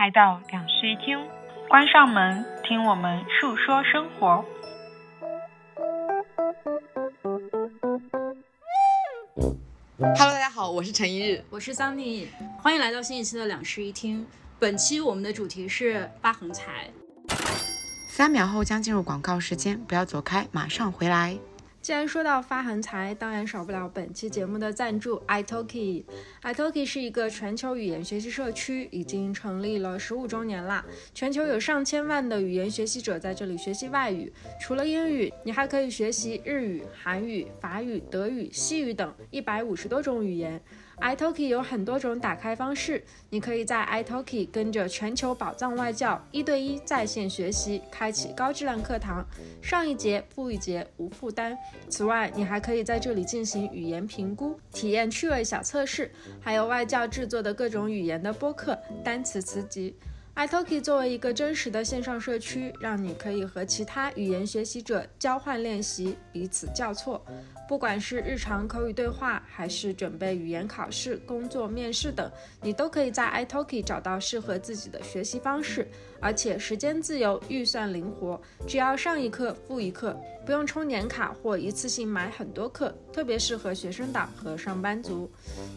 来到两室一厅，关上门，听我们述说生活。Hello，大家好，我是陈一日，我是 Sunny，欢迎来到新一期的两室一厅。本期我们的主题是发横财。三秒后将进入广告时间，不要走开，马上回来。既然说到发横财，当然少不了本期节目的赞助 iTalki。iTalki 是一个全球语言学习社区，已经成立了十五周年啦。全球有上千万的语言学习者在这里学习外语，除了英语，你还可以学习日语、韩语、法语、德语、西语等一百五十多种语言。iTalki 有很多种打开方式，你可以在 iTalki 跟着全球宝藏外教一对一在线学习，开启高质量课堂，上一节付一节无负担。此外，你还可以在这里进行语言评估，体验趣味小测试，还有外教制作的各种语言的播客、单词词集。iTalki 作为一个真实的线上社区，让你可以和其他语言学习者交换练习，彼此交错。不管是日常口语对话，还是准备语言考试、工作面试等，你都可以在 iTalki 找到适合自己的学习方式，而且时间自由，预算灵活，只要上一课付一课，不用充年卡或一次性买很多课，特别适合学生党和上班族。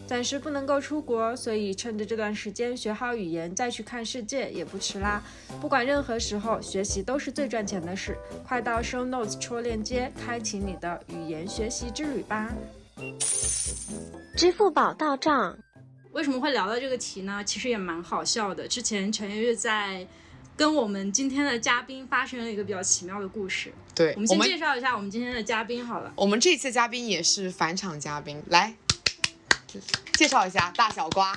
暂时不能够出国，所以趁着这段时间学好语言，再去看世界也不迟啦。不管任何时候，学习都是最赚钱的事。快到 Show Notes 戳链接，开启你的语言学习。之旅吧，支付宝到账。为什么会聊到这个题呢？其实也蛮好笑的。之前陈月月在跟我们今天的嘉宾发生了一个比较奇妙的故事。对，我们先介绍一下我们今天的嘉宾好了。我们这次嘉宾也是返场嘉宾，来介绍一下大小瓜。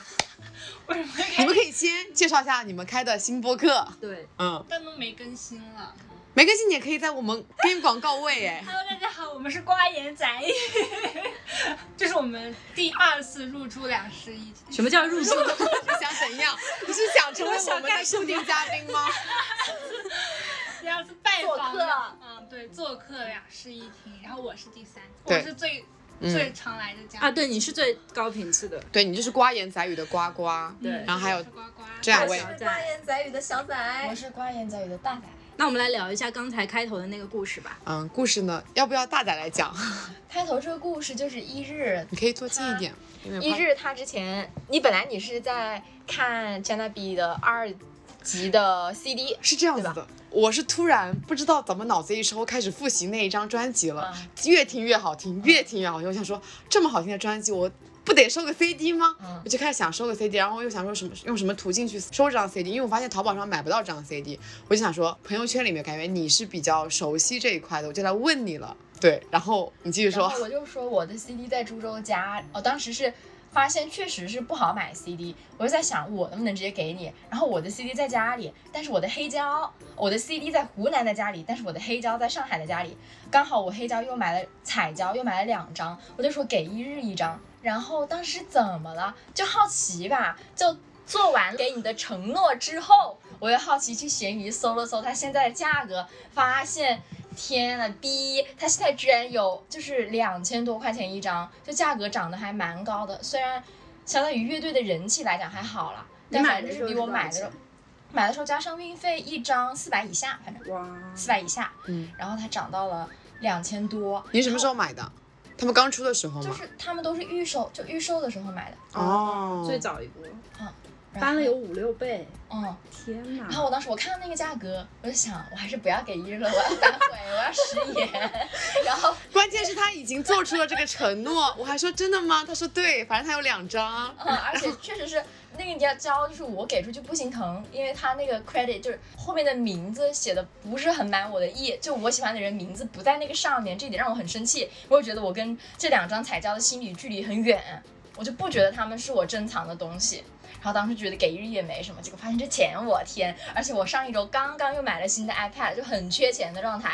为什么你们可以先介绍一下你们开的新播客。对，嗯，但都没更新了。没更新，你也可以在我们给广告位哎。Hello，大家好，我们是瓜言仔，这是我们第二次入住两室一厅。什么叫入住？你想怎样？你是想成为我们的固定嘉宾吗？第二次拜访，嗯，对，做客两室一厅，然后我是第三，我是最最常来的嘉宾啊，对，你是最高频次的，对你就是瓜言仔语的瓜瓜，对，然后还有瓜瓜，这两位，瓜言仔语的小仔，我是瓜言仔语的大仔。那我们来聊一下刚才开头的那个故事吧。嗯，故事呢，要不要大胆来讲？开头这个故事就是一日，你可以坐近一点。一日他之前，你本来你是在看 n a B 的二集的 CD，是这样子的。我是突然不知道怎么脑子一抽，开始复习那一张专辑了，越听越好听，越听越好听。我想说，这么好听的专辑，我。不得收个 CD 吗？我就开始想收个 CD，然后又想说什么用什么途径去收这张 CD，因为我发现淘宝上买不到这张 CD，我就想说朋友圈里面感觉你是比较熟悉这一块的，我就来问你了。对，然后你继续说。我就说我的 CD 在株洲家，我当时是发现确实是不好买 CD，我就在想我能不能直接给你，然后我的 CD 在家里，但是我的黑胶，我的 CD 在湖南的家里，但是我的黑胶在上海的家里，刚好我黑胶又买了彩胶，又买了两张，我就说给一日一张。然后当时怎么了？就好奇吧。就做完给你的承诺之后，我又好奇去闲鱼搜了搜它现在的价格，发现天呐逼，它现在居然有就是两千多块钱一张，就价格涨得还蛮高的。虽然相当于乐队的人气来讲还好了，但反正是比我买的时候，买的时候加上运费一张四百以下，反正哇，四百以下。嗯，然后它涨到了两千多。你什么时候买的？他们刚出的时候吗？就是他们都是预售，就预售的时候买的。哦，最早一波，嗯，翻了有五六倍。嗯，天哪！然后我当时我看到那个价格，我就想，我还是不要给一日了，我要反悔，我要食言。然后关键是他已经做出了这个承诺，我还说真的吗？他说对，反正他有两张。嗯，而且确实是那个你要交，就是我给出去不心疼，因为他那个 credit 就是后面的名字写的不是很满我的意，就我喜欢的人名字不在那个上面，这一点让我很生气。我就觉得我跟这两张彩胶的心理距离很远，我就不觉得他们是我珍藏的东西。然后当时觉得给一日也没什么，结果发现这钱，我天！而且我上一周刚刚又买了新的 iPad，就很缺钱的状态。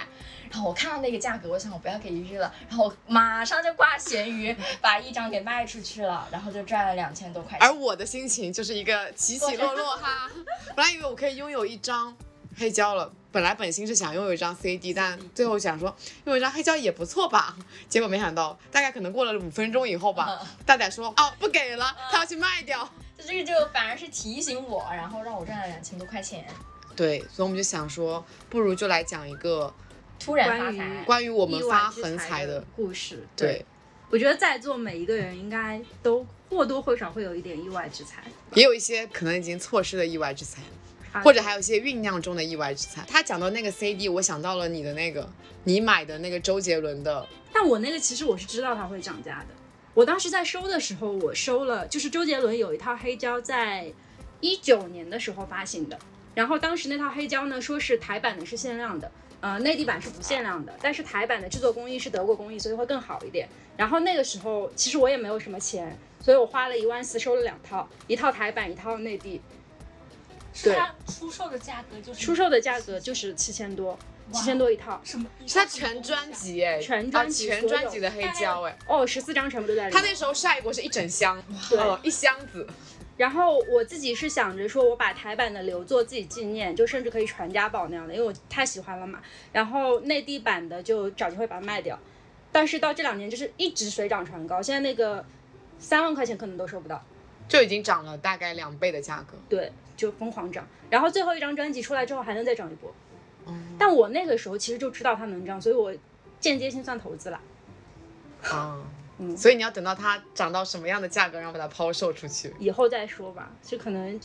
然后我看到那个价格，我想我不要给一日了，然后马上就挂闲鱼，把一张给卖出去了，然后就赚了两千多块钱。而我的心情就是一个起起落落哈。本来以为我可以拥有一张黑胶了。本来本心是想拥有一张 CD，但最后想说拥有一张黑胶也不错吧。结果没想到，大概可能过了五分钟以后吧，大仔说哦不给了，他要去卖掉。就这个就反而是提醒我，然后让我赚了两千多块钱。对，所以我们就想说，不如就来讲一个突然发财，关于我们发横财的故事。对，我觉得在座每一个人应该都或多或少会有一点意外之财，也有一些可能已经错失的意外之财。或者还有一些酝酿中的意外之财。他讲到那个 CD，我想到了你的那个，你买的那个周杰伦的。但我那个其实我是知道它会涨价的。我当时在收的时候，我收了，就是周杰伦有一套黑胶，在一九年的时候发行的。然后当时那套黑胶呢，说是台版的是限量的，呃，内地版是不限量的。但是台版的制作工艺是德国工艺，所以会更好一点。然后那个时候其实我也没有什么钱，所以我花了一万四收了两套，一套台版，一套内地。对，出售的价格就是出售的价格就是七千多，七千多一套。什么？是他全专辑哎，全专辑全专辑的黑胶哎。哦，十四张全部都在里面。他那时候晒过是一整箱，对，一箱子。然后我自己是想着说，我把台版的留作自己纪念，就甚至可以传家宝那样的，因为我太喜欢了嘛。然后内地版的就找机会把它卖掉。但是到这两年就是一直水涨船高，现在那个三万块钱可能都收不到，就已经涨了大概两倍的价格。对。就疯狂涨，然后最后一张专辑出来之后还能再涨一波。嗯但我那个时候其实就知道它能涨，所以我间接性算投资了。啊，嗯，所以你要等到它涨到什么样的价格，然后把它抛售出去，以后再说吧，就可能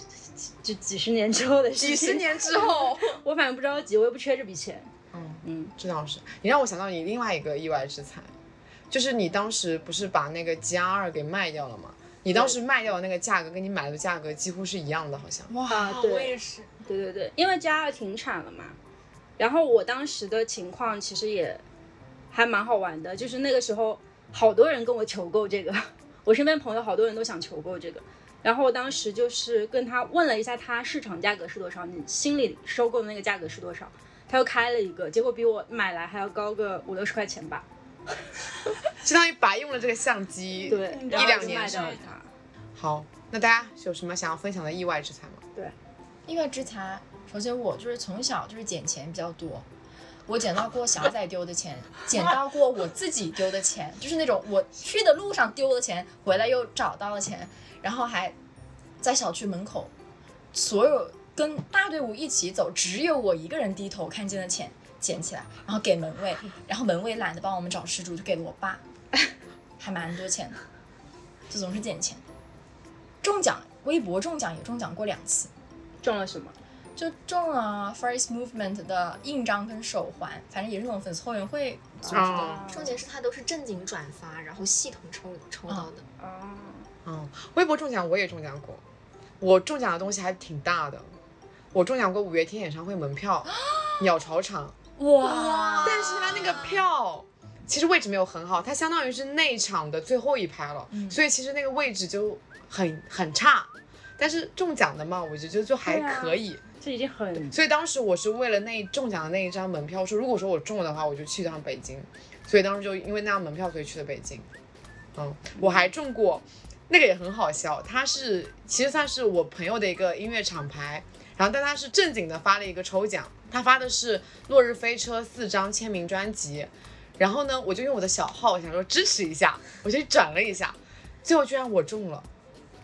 就几十年之后的事情。几十年之后，我反正不着急，我又不缺这笔钱。嗯嗯，这倒是。你让我想到你另外一个意外之财，就是你当时不是把那个 G R 给卖掉了吗？你当时卖掉的那个价格跟你买的价格几乎是一样的，好像。哇，对，我也是。对对对，因为加二停产了嘛。然后我当时的情况其实也还蛮好玩的，就是那个时候好多人跟我求购这个，我身边朋友好多人都想求购这个。然后我当时就是跟他问了一下，他市场价格是多少，你心里收购的那个价格是多少？他又开了一个，结果比我买来还要高个五六十块钱吧。相当于白用了这个相机，对，一两年是好，那大家有什么想要分享的意外之财吗？对，意外之财，首先我就是从小就是捡钱比较多，我捡到过小仔丢的钱，捡到过我自己丢的钱，就是那种我去的路上丢的钱，回来又找到了钱，然后还在小区门口，所有跟大队伍一起走，只有我一个人低头看见的钱。捡起来，然后给门卫，然后门卫懒得帮我们找失主，就给了我爸，还蛮多钱的，就总是捡钱。中奖，微博中奖也中奖过两次，中了什么？就中了 First Movement 的印章跟手环，反正也是那种粉丝后援会组织的。重点是他都是正经转发，然后系统抽抽到的。哦，嗯，微博中奖我也中奖过，我中奖的东西还挺大的，我中奖过五月天演唱会门票，鸟巢场。哇！但是他那个票其实位置没有很好，它相当于是内场的最后一排了，所以其实那个位置就很很差。但是中奖的嘛，我觉得就还可以，这已经很。所以当时我是为了那中奖的那一张门票，说如果说我中了的话，我就去趟北京。所以当时就因为那张门票，所以去了北京。嗯，我还中过，那个也很好笑，他是其实算是我朋友的一个音乐厂牌。然后，但他是正经的发了一个抽奖，他发的是《落日飞车》四张签名专辑。然后呢，我就用我的小号想说支持一下，我就转了一下，最后居然我中了。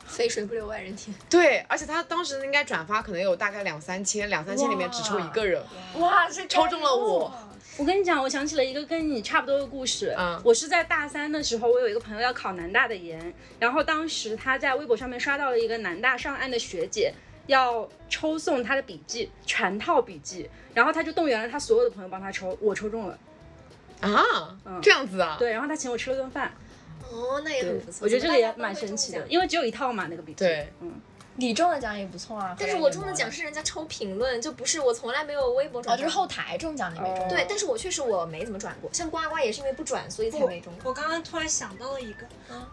肥水不流外人田。对，而且他当时应该转发可能有大概两三千，两三千里面只抽一个人。哇，抽中了我！我跟你讲，我想起了一个跟你差不多的故事。嗯，我是在大三的时候，我有一个朋友要考南大的研，然后当时他在微博上面刷到了一个南大上岸的学姐。要抽送他的笔记，全套笔记，然后他就动员了他所有的朋友帮他抽，我抽中了，啊，嗯，这样子啊，对，然后他请我吃了顿饭，哦，那也很不错，我觉得这个也蛮神奇的，因为只有一套嘛那个笔记，对，嗯，你中的奖也不错啊，但是我中的奖是人家抽评论，就不是我从来没有微博转，哦，就是后台中奖你没中，对，但是我确实我没怎么转过，像呱呱也是因为不转所以才没中，我刚刚突然想到了一个，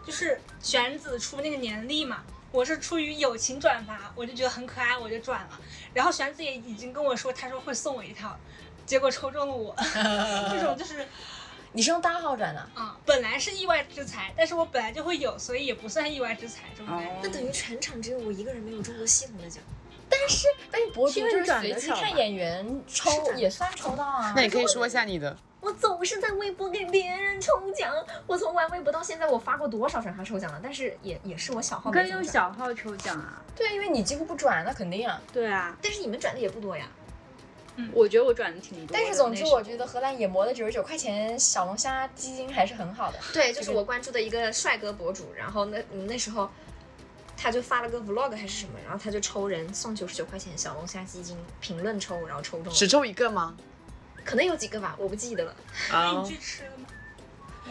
就是玄子出那个年历嘛。我是出于友情转发，我就觉得很可爱，我就转了。然后玄子也已经跟我说，他说会送我一套，结果抽中了我。这种就是，你是用大号转的啊？本来是意外之财，但是我本来就会有，所以也不算意外之财，这种感觉。那等于全场只有我一个人没有中过系统的奖。但是博主因为就是随机看演员抽也算抽到啊。那你可以说一下你的，我总是在微博给别人抽奖。我从玩微博到现在，我发过多少转发抽奖了？但是也也是我小号可以用。小号抽奖啊。对啊，因为你几乎不转，那肯定啊。对啊，但是你们转的也不多呀。我觉得我转的挺多的。但是总之，我觉得荷兰野魔的九十九块钱小龙虾基金还是很好的。对，就是我关注的一个帅哥博主，然后那嗯那时候他就发了个 vlog 还是什么，然后他就抽人送九十九块钱小龙虾基金，评论抽，然后抽中了，只抽一个吗？可能有几个吧，我不记得了，啊 你去吃了吗？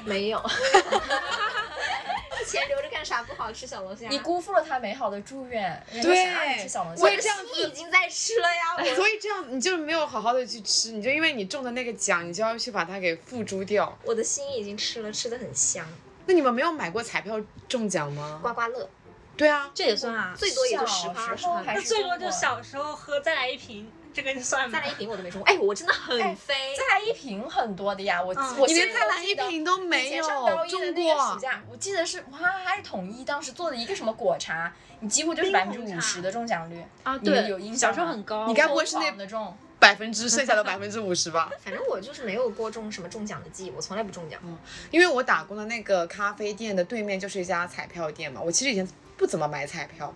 没有。钱留着干啥？不好吃小龙虾。你辜负了他美好的祝愿，对吃小龙虾我的我也这样心已经在吃了呀，我所以这样你就没有好好的去吃，你就因为你中的那个奖，你就要去把它给付诸掉。我的心已经吃了，吃的很香。那你们没有买过彩票中奖吗？刮刮乐对啊，这也算啊。最多也就十小趴二十趴，时候还是那最多就小时候喝再来一瓶，这个就算吗再？来一瓶我都没中过。哎，我真的很哎飞。再来一瓶很多的呀，我嗯我你连现在再来一瓶都没有上高一的中那个暑过。假，我记得是哇，还是统一当时做的一个什么果茶，你几乎就是百分之五十的中奖率。啊，对，有印象小时候吗很高。你该不会是那疯狂的中？百分之剩下的百分之五十吧？反正我就是没有过中什么中奖的记忆，我从来不中奖。嗯因为我打工的那个咖啡店的对面就是一家彩票店嘛，我其实以前不怎么买彩票，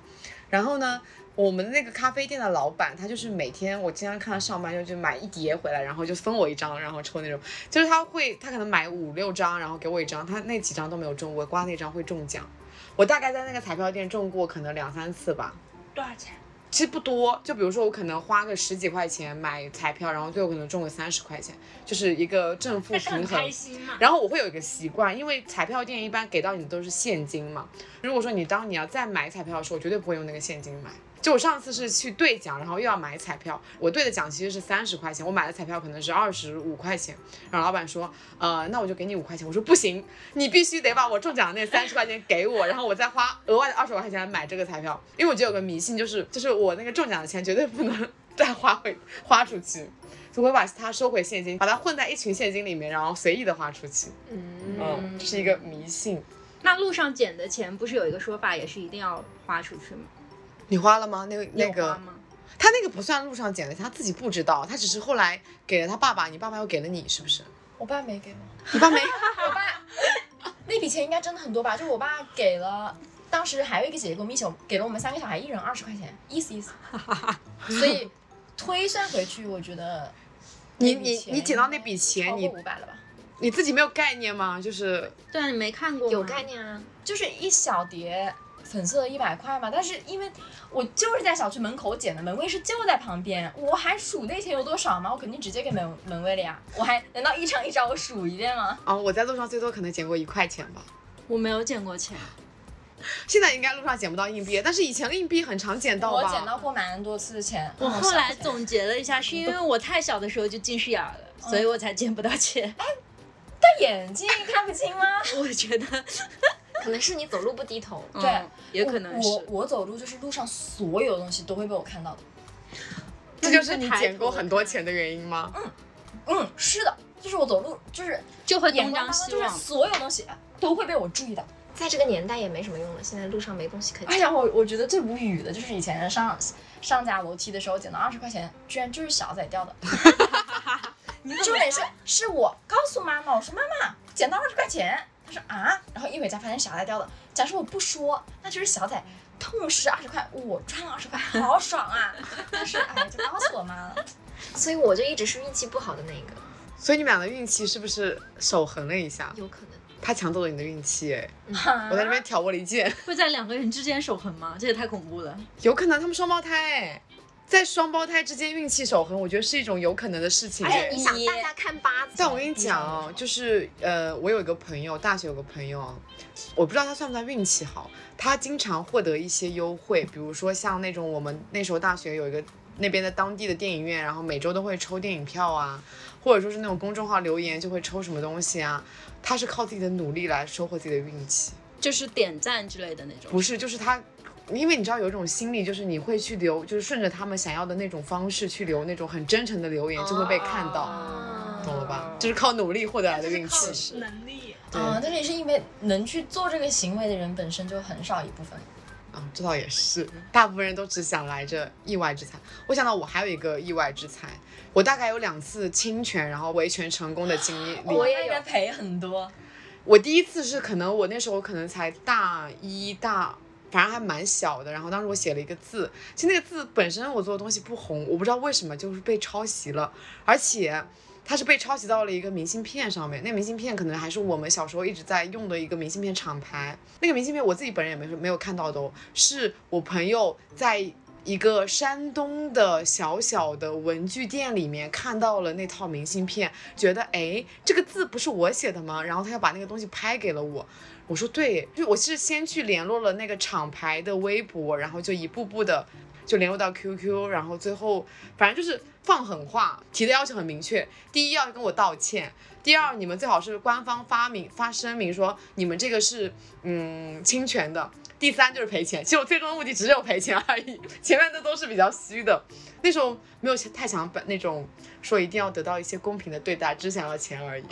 然后呢，我们那个咖啡店的老板他就是每天我经常看他上班就就买一叠回来，然后就分我一张，然后抽那种，就是他会他可能买五六张，然后给我一张，他那几张都没有中，我刮那张会中奖，我大概在那个彩票店中过可能两三次吧。多少钱？其实不多，就比如说我可能花个十几块钱买彩票，然后最后可能中个三十块钱，就是一个正负平衡。开心嘛。然后我会有一个习惯，因为彩票店一般给到你的都是现金嘛。如果说你当你要再买彩票的时候，我绝对不会用那个现金买。就我上次是去兑奖，然后又要买彩票，我兑的奖其实是三十块钱，我买的彩票可能是二十五块钱。然后老板说，呃，那我就给你五块钱。我说不行，你必须得把我中奖的那三十块钱给我，然后我再花额外的二十五块钱来买这个彩票。因为我觉得有个迷信，就是就是我那个中奖的钱绝对不能 再花回花出去。就会把它收回现金，把它混在一群现金里面，然后随意的花出去。嗯，嗯，这是一个迷信。那路上捡的钱不是有一个说法，也是一定要花出去吗？你花了吗？那个那个？他那个不算路上捡的，他自己不知道，他只是后来给了他爸爸，你爸爸又给了你，是不是？我爸没给我，你爸没？我爸那笔钱应该真的很多吧？就我爸给了，当时还有一个姐姐跟我们一起，给了我们三个小孩一人二十块钱，意思意思。所以推算回去，我觉得你你你捡到那笔钱，你五百了吧？你自己没有概念吗？就是对啊，你没看过有概。念啊。就是一小叠粉色的一百块嘛，但是因为我就是在小区门口捡的，门卫是就在旁边，我还数那钱有多少吗？我肯定直接给门门卫了呀，我还难道一张一张我数一遍吗？啊，我在路上最多可能捡过一块钱吧。我没有捡过钱，现在应该路上捡不到硬币，但是以前硬币很常捡到吧？我捡到过蛮多次的钱。我嗯后来总结了一下，是因为我太小的时候就近视眼儿了，所以我才捡不到钱。戴眼镜看不清吗？我觉得，可能是你走路不低头。对嗯也可能我是。我走路就是路上所有东西都会被我看到的。这就是你捡过很多钱的原因吗？嗯嗯，是的，就是我走路就是就会眼东光当中就是张西望。所有东西都会被我注意到。在这个年代也没什么用了，现在路上没东西可以捡。哎呀，我我觉得最无语的就是以前上上家楼梯的时候捡到二十块钱，居然就是小仔掉的。重点是是我告诉妈妈，我说妈妈捡到二十块钱，她说啊，然后一回家发现小仔掉了。假设我不说，那就是小仔痛失二十块，我赚了二十块，好爽啊！但是哎，就告诉我妈了。所以我就一直是运气不好的那个，所以你们俩的运气是不是守恒了一下？有可能。他抢走了你的运气，哎，我我在那边挑拨离间，会在两个人之间守恒吗？这也太恐怖了。有可能他们双胞胎，哎，在双胞胎之间运气守恒，我觉得是一种有可能的事情，而且。你想大家看八字，但我跟你讲哦，就是呃，我有一个朋友，大学有个朋友啊，我不知道他算不算运气好，他经常获得一些优惠，比如说像那种我们那时候大学有一个那边的当地的电影院，然后每周都会抽电影票啊，或者说是那种公众号留言就会抽什么东西啊，他是靠自己的努力来收获自己的运气，就是点赞之类的那种。不是，就是他。因为你知道有一种心理，就是你会去留，就是顺着他们想要的那种方式去留那种很真诚的留言，就会被看到，啊懂了吧？就是靠努力获得来的运靠气。能力。啊，但是也是因为能去做这个行为的人本身就很少一部分。啊，这倒也是，大部分人都只想来这意外之财。我想到我还有一个意外之财，我大概有两次侵权然后维权成功的经历。我也有赔很多。我第一次是可能我那时候可能才大一大，反正还蛮小的。然后当时我写了一个字，其实那个字本身我做的东西不红，我不知道为什么就是被抄袭了，而且它是被抄袭到了一个明信片上面。那明信片可能还是我们小时候一直在用的一个明信片厂牌。那个明信片我自己本人也没没有看到的哦，是我朋友在。一个山东的小小的文具店里面看到了那套明信片，觉得哎，这个字不是我写的吗？然后他要把那个东西拍给了我。我说对，就我是先去联络了那个厂牌的微博，然后就一步步的就联络到 QQ，然后最后反正就是放狠话，提的要求很明确。第一要跟我道歉，第二你们最好是官方发明发声明说你们这个是嗯侵权的。第三就是赔钱，其实我最终的目的只有赔钱而已，前面的都是比较虚的。那时候没有太想本那种说一定要得到一些公平的对待，只想要钱而已。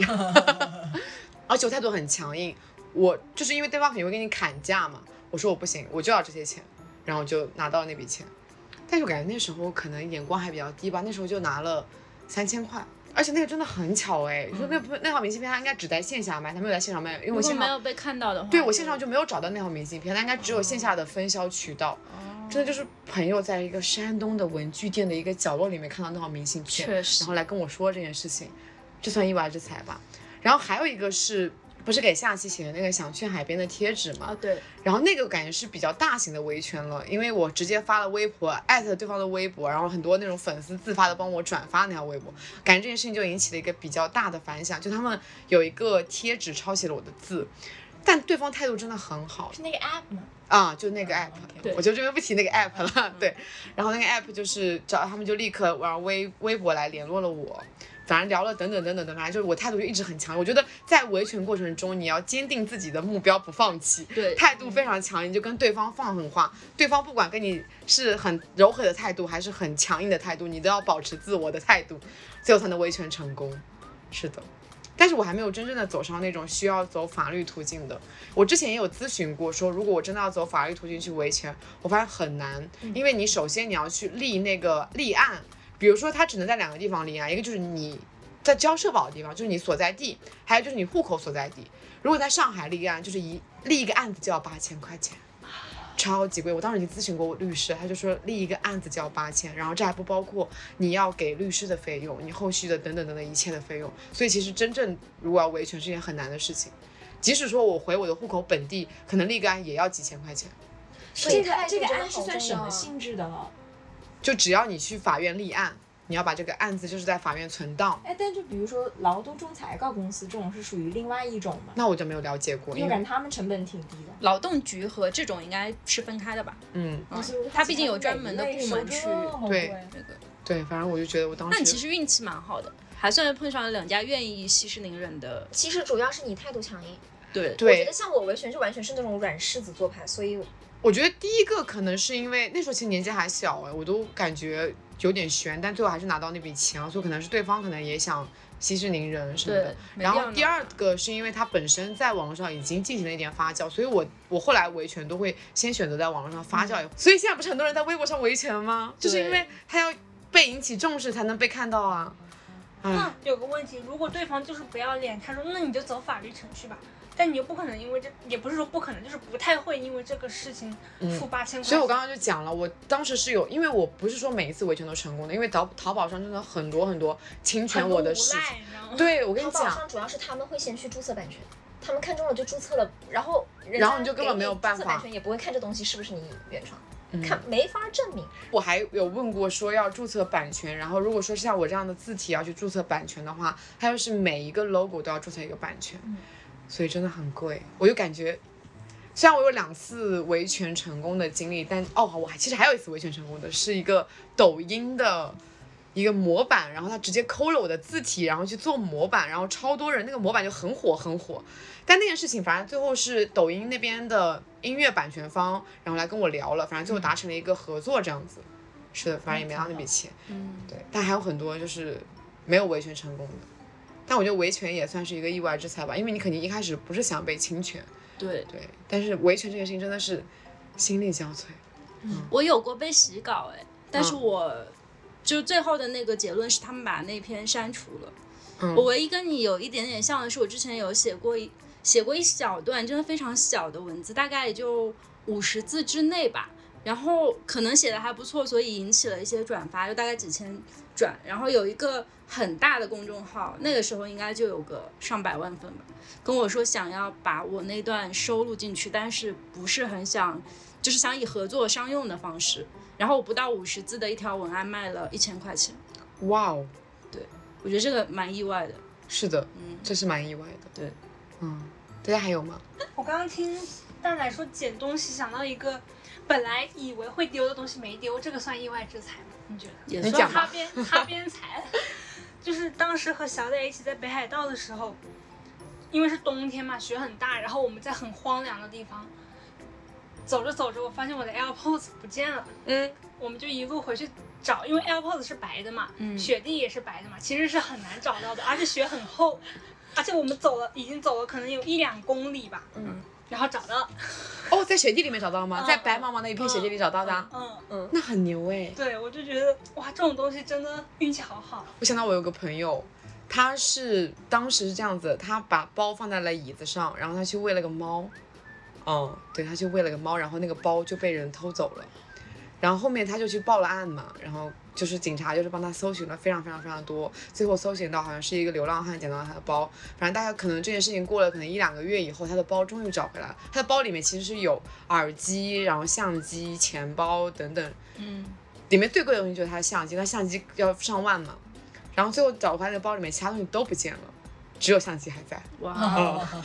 而且我态度很强硬，我就是因为对方肯定会跟你砍价嘛，我说我不行，我就要这些钱，然后就拿到了那笔钱。但是我感觉那时候可能眼光还比较低吧，那时候就拿了三千块。而且那个真的很巧哎，你说那那套明信片它应该只在线下卖，它没有在线上卖，因为我线上没有被看到的话，对我线上就没有找到那套明信片，它应该只有线下的分销渠道。真的就是朋友在一个山东的文具店的一个角落里面看到那套明信片，然后来跟我说这件事情，这算意外之财吧。然后还有一个是。不是给下期写的那个想去海边的贴纸吗？啊，对。然后那个感觉是比较大型的维权了，因为我直接发了微博，艾特对方的微博，然后很多那种粉丝自发的帮我转发那条微博，感觉这件事情就引起了一个比较大的反响。就他们有一个贴纸抄袭了我的字，但对方态度真的很好。是那个 app 吗？啊，就那个 app。我就这边不提那个 app 了。对。然后那个 app 就是找他们就立刻玩微微博来联络了我。反正聊了等等等等等，反正就是我态度就一直很强。我觉得在维权过程中，你要坚定自己的目标，不放弃，对，态度非常强硬，就跟对方放狠话。对方不管跟你是很柔和的态度，还是很强硬的态度，你都要保持自我的态度，最后才能维权成功。是的，但是我还没有真正的走上那种需要走法律途径的。我之前也有咨询过，说如果我真的要走法律途径去维权，我发现很难，因为你首先你要去立那个立案。比如说，他只能在两个地方立案，一个就是你在交社保的地方，就是你所在地；还有就是你户口所在地。如果在上海立案，就是一立一个案子就要八千块钱，超级贵。我当时已经咨询过我律师，他就说立一个案子就要八千，然后这还不包括你要给律师的费用，你后续的等等等等一切的费用。所以其实真正如果要维权是件很难的事情，即使说我回我的户口本地，可能立个案也要几千块钱。这个这个案是算什么性质的了？就只要你去法院立案，你要把这个案子就是在法院存档。哎，但就比如说劳动仲裁告公司这种是属于另外一种吗？那我就没有了解过，因为他们成本挺低的。劳动局和这种应该是分开的吧？嗯，他毕竟有专门的部门去对这个。对，反正我就觉得我当时。但其实运气蛮好的，还算碰上了两家愿意息事宁人的。其实主要是你态度强硬。对，我觉得像我维权就完全是那种软柿子做派，所以。我觉得第一个可能是因为那时候其实年纪还小哎，我都感觉有点悬，但最后还是拿到那笔钱了所以可能是对方可能也想息事宁人什么的。然后第二个是因为他本身在网络上已经进行了一点发酵，所以我我后来维权都会先选择在网络上发酵。所以现在不是很多人在微博上维权吗？就是因为他要被引起重视才能被看到啊。那有个问题，如果对方就是不要脸，他说那你就走法律程序吧。但你又不可能因为这，也不是说不可能，就是不太会因为这个事情付八千块。所以我刚刚就讲了，我当时是有，因为我不是说每一次维权都成功的，因为淘淘宝上真的很多很多侵权我的事情。对，我跟你讲，淘宝上主要是他们会先去注册版权，他们看中了就注册了，然后然后你就根本没有办法，版权也不会看这东西是不是你原创，看没法证明。我还有问过说要注册版权，然后如果说像我这样的字体要去注册版权的话，它又是每一个 logo 都要注册一个版权。所以真的很贵，我就感觉，虽然我有两次维权成功的经历，但哦，我还其实还有一次维权成功的，是一个抖音的一个模板，然后他直接抠了我的字体，然后去做模板，然后超多人那个模板就很火很火，但那件事情反正最后是抖音那边的音乐版权方，然后来跟我聊了，反正最后达成了一个合作这样子，是的，反正也没拿那笔钱，嗯，对，但还有很多就是没有维权成功的。但我觉得维权也算是一个意外之财吧，因为你肯定一开始不是想被侵权，对对。但是维权这件事情真的是心力交瘁。嗯我有过被洗稿哎，但是嗯我就最后的那个结论是他们把那篇删除了。嗯我唯一跟你有一点点像的是，我之前有写过一写过一小段真的非常小的文字，大概也就五十字之内吧。然后可能写的还不错，所以引起了一些转发，就大概几千转。然后有一个很大的公众号，那个时候应该就有个上百万粉吧，跟我说想要把我那段收录进去，但是不是很想，就是想以合作商用的方式。然后我不到五十字的一条文案卖了一千块钱，哇哦，对我觉得这个蛮意外的。是的，嗯，这是蛮意外的。对，嗯，大家还有吗？我刚刚听蛋奶说捡东西，想到一个本来以为会丢的东西没丢，这个算意外之财吗？你觉得？也算擦你讲吧边擦边财，就是当时和小磊一起在北海道的时候，因为是冬天嘛，雪很大，然后我们在很荒凉的地方走着走着，我发现我的 AirPods 不见了，嗯，我们就一路回去找，因为 AirPods 是白的嘛，嗯雪地也是白的嘛，其实是很难找到的，而且雪很厚，而且我们走了已经走了可能有一两公里吧，嗯，然后找到。了，哦，在雪地里面找到吗？嗯在白茫茫的一片雪地里找到的嗯？嗯，那很牛哎！对，我就觉得哇，这种东西真的运气好好，我想到我有个朋友，他是当时是这样子，他把包放在了椅子上，然后他去喂了个猫，嗯，对，他去喂了个猫，然后那个包就被人偷走了，然后后面他就去报了案嘛，然后就是警察就是帮他搜寻了非常非常非常多，最后搜寻到好像是一个流浪汉捡到了他的包，反正大概可能这件事情过了可能一两个月以后，他的包终于找回来了，他的包里面其实是有耳机，然后相机、钱包等等，嗯，里面最贵的东西就是他的相机，那相机要上万嘛，然后最后找回来的包里面其他东西都不见了，只有相机还在，哇，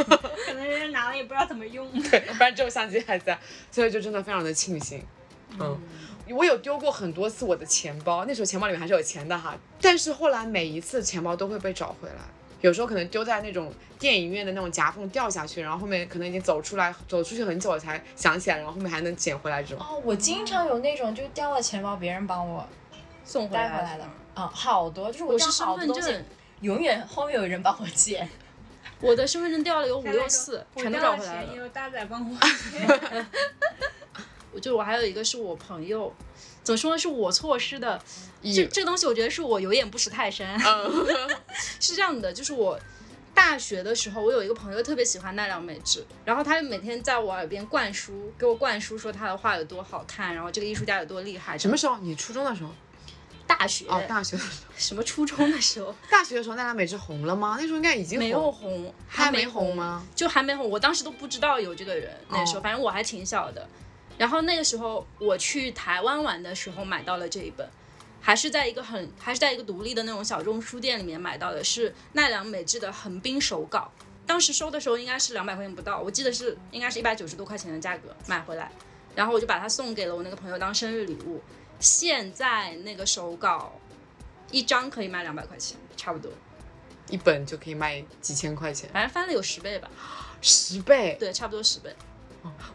可能人家拿了也不知道怎么用。对，不然只有相机还在，所以就真的非常的庆幸。嗯，我有丢过很多次我的钱包，那时候钱包里面还是有钱的哈，但是后来每一次钱包都会被找回来，有时候可能丢在那种电影院的那种夹缝掉下去，然后后面可能已经走出来，走出去很久了才想起来，然后后面还能捡回来这种。哦，我经常有那种就掉了钱包，别人帮我送回来带回来的，啊、好多，就是我是身份证，永远后面有人帮我捡。我的身份证掉了有五六次，全都找回来了。也有大仔帮我。我就我还有一个是我朋友，怎么说呢？是我错失的。这这个东西，我觉得是我有眼不识泰山。嗯 是这样的，就是我大学的时候，我有一个朋友特别喜欢奈良美智，然后他就每天在我耳边灌输，给我灌输说他的画有多好看，然后这个艺术家有多厉害。什么时候？你初中的时候？大学？哦，大学的时候。什么初中的时候？大学的时候，奈良美智红了吗？那时候应该已经没有红，还没没红吗？就还没红，我当时都不知道有这个人。那时候，哦反正我还挺小的。然后那个时候我去台湾玩的时候买到了这一本，还是在一个很还是在一个独立的那种小众书店里面买到的，是奈良美智的横滨手稿。当时收的时候应该是两百块钱不到，我记得是应该是一百九十多块钱的价格买回来，然后我就把它送给了我那个朋友当生日礼物。现在那个手稿一张可以卖两百块钱，差不多，一本就可以卖几千块钱，反正翻了有十倍吧，十倍。对，差不多十倍。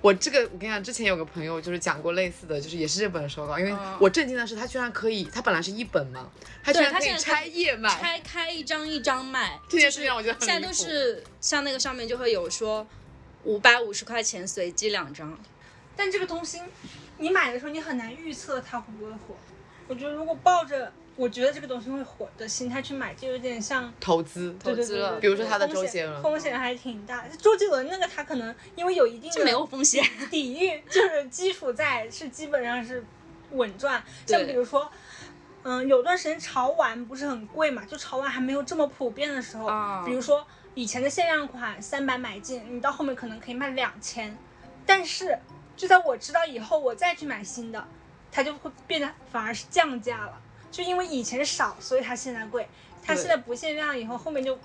我这个我跟你讲，之前有个朋友就是讲过类似的，就是也是这本手稿，因为嗯。我震惊的是他居然可以，他本来是一本嘛，他居然可以拆页卖，拆开一张一张卖，这件事情让我觉得很现在都是像那个上面就会有说五百五十块钱随机两张，但这个东西，你买的时候你很难预测它会不会火。我觉得如果抱着我觉得这个东西会火的心态去买，就有点像投资对对资了比如说他的风险周杰伦风险还挺大。周杰伦那个他可能因为有一定的没有风险。底蕴，就是基础在是基本上是稳赚。像比如说，嗯，有段时间潮玩不是很贵嘛，就潮玩还没有这么普遍的时候，啊比如说以前的限量款三百买进，你到后面可能可以卖两千，但是就在我知道以后，我再去买新的，它就会变得反而是降价了，就因为以前少，所以它现在贵，它现在不限量以后，后面就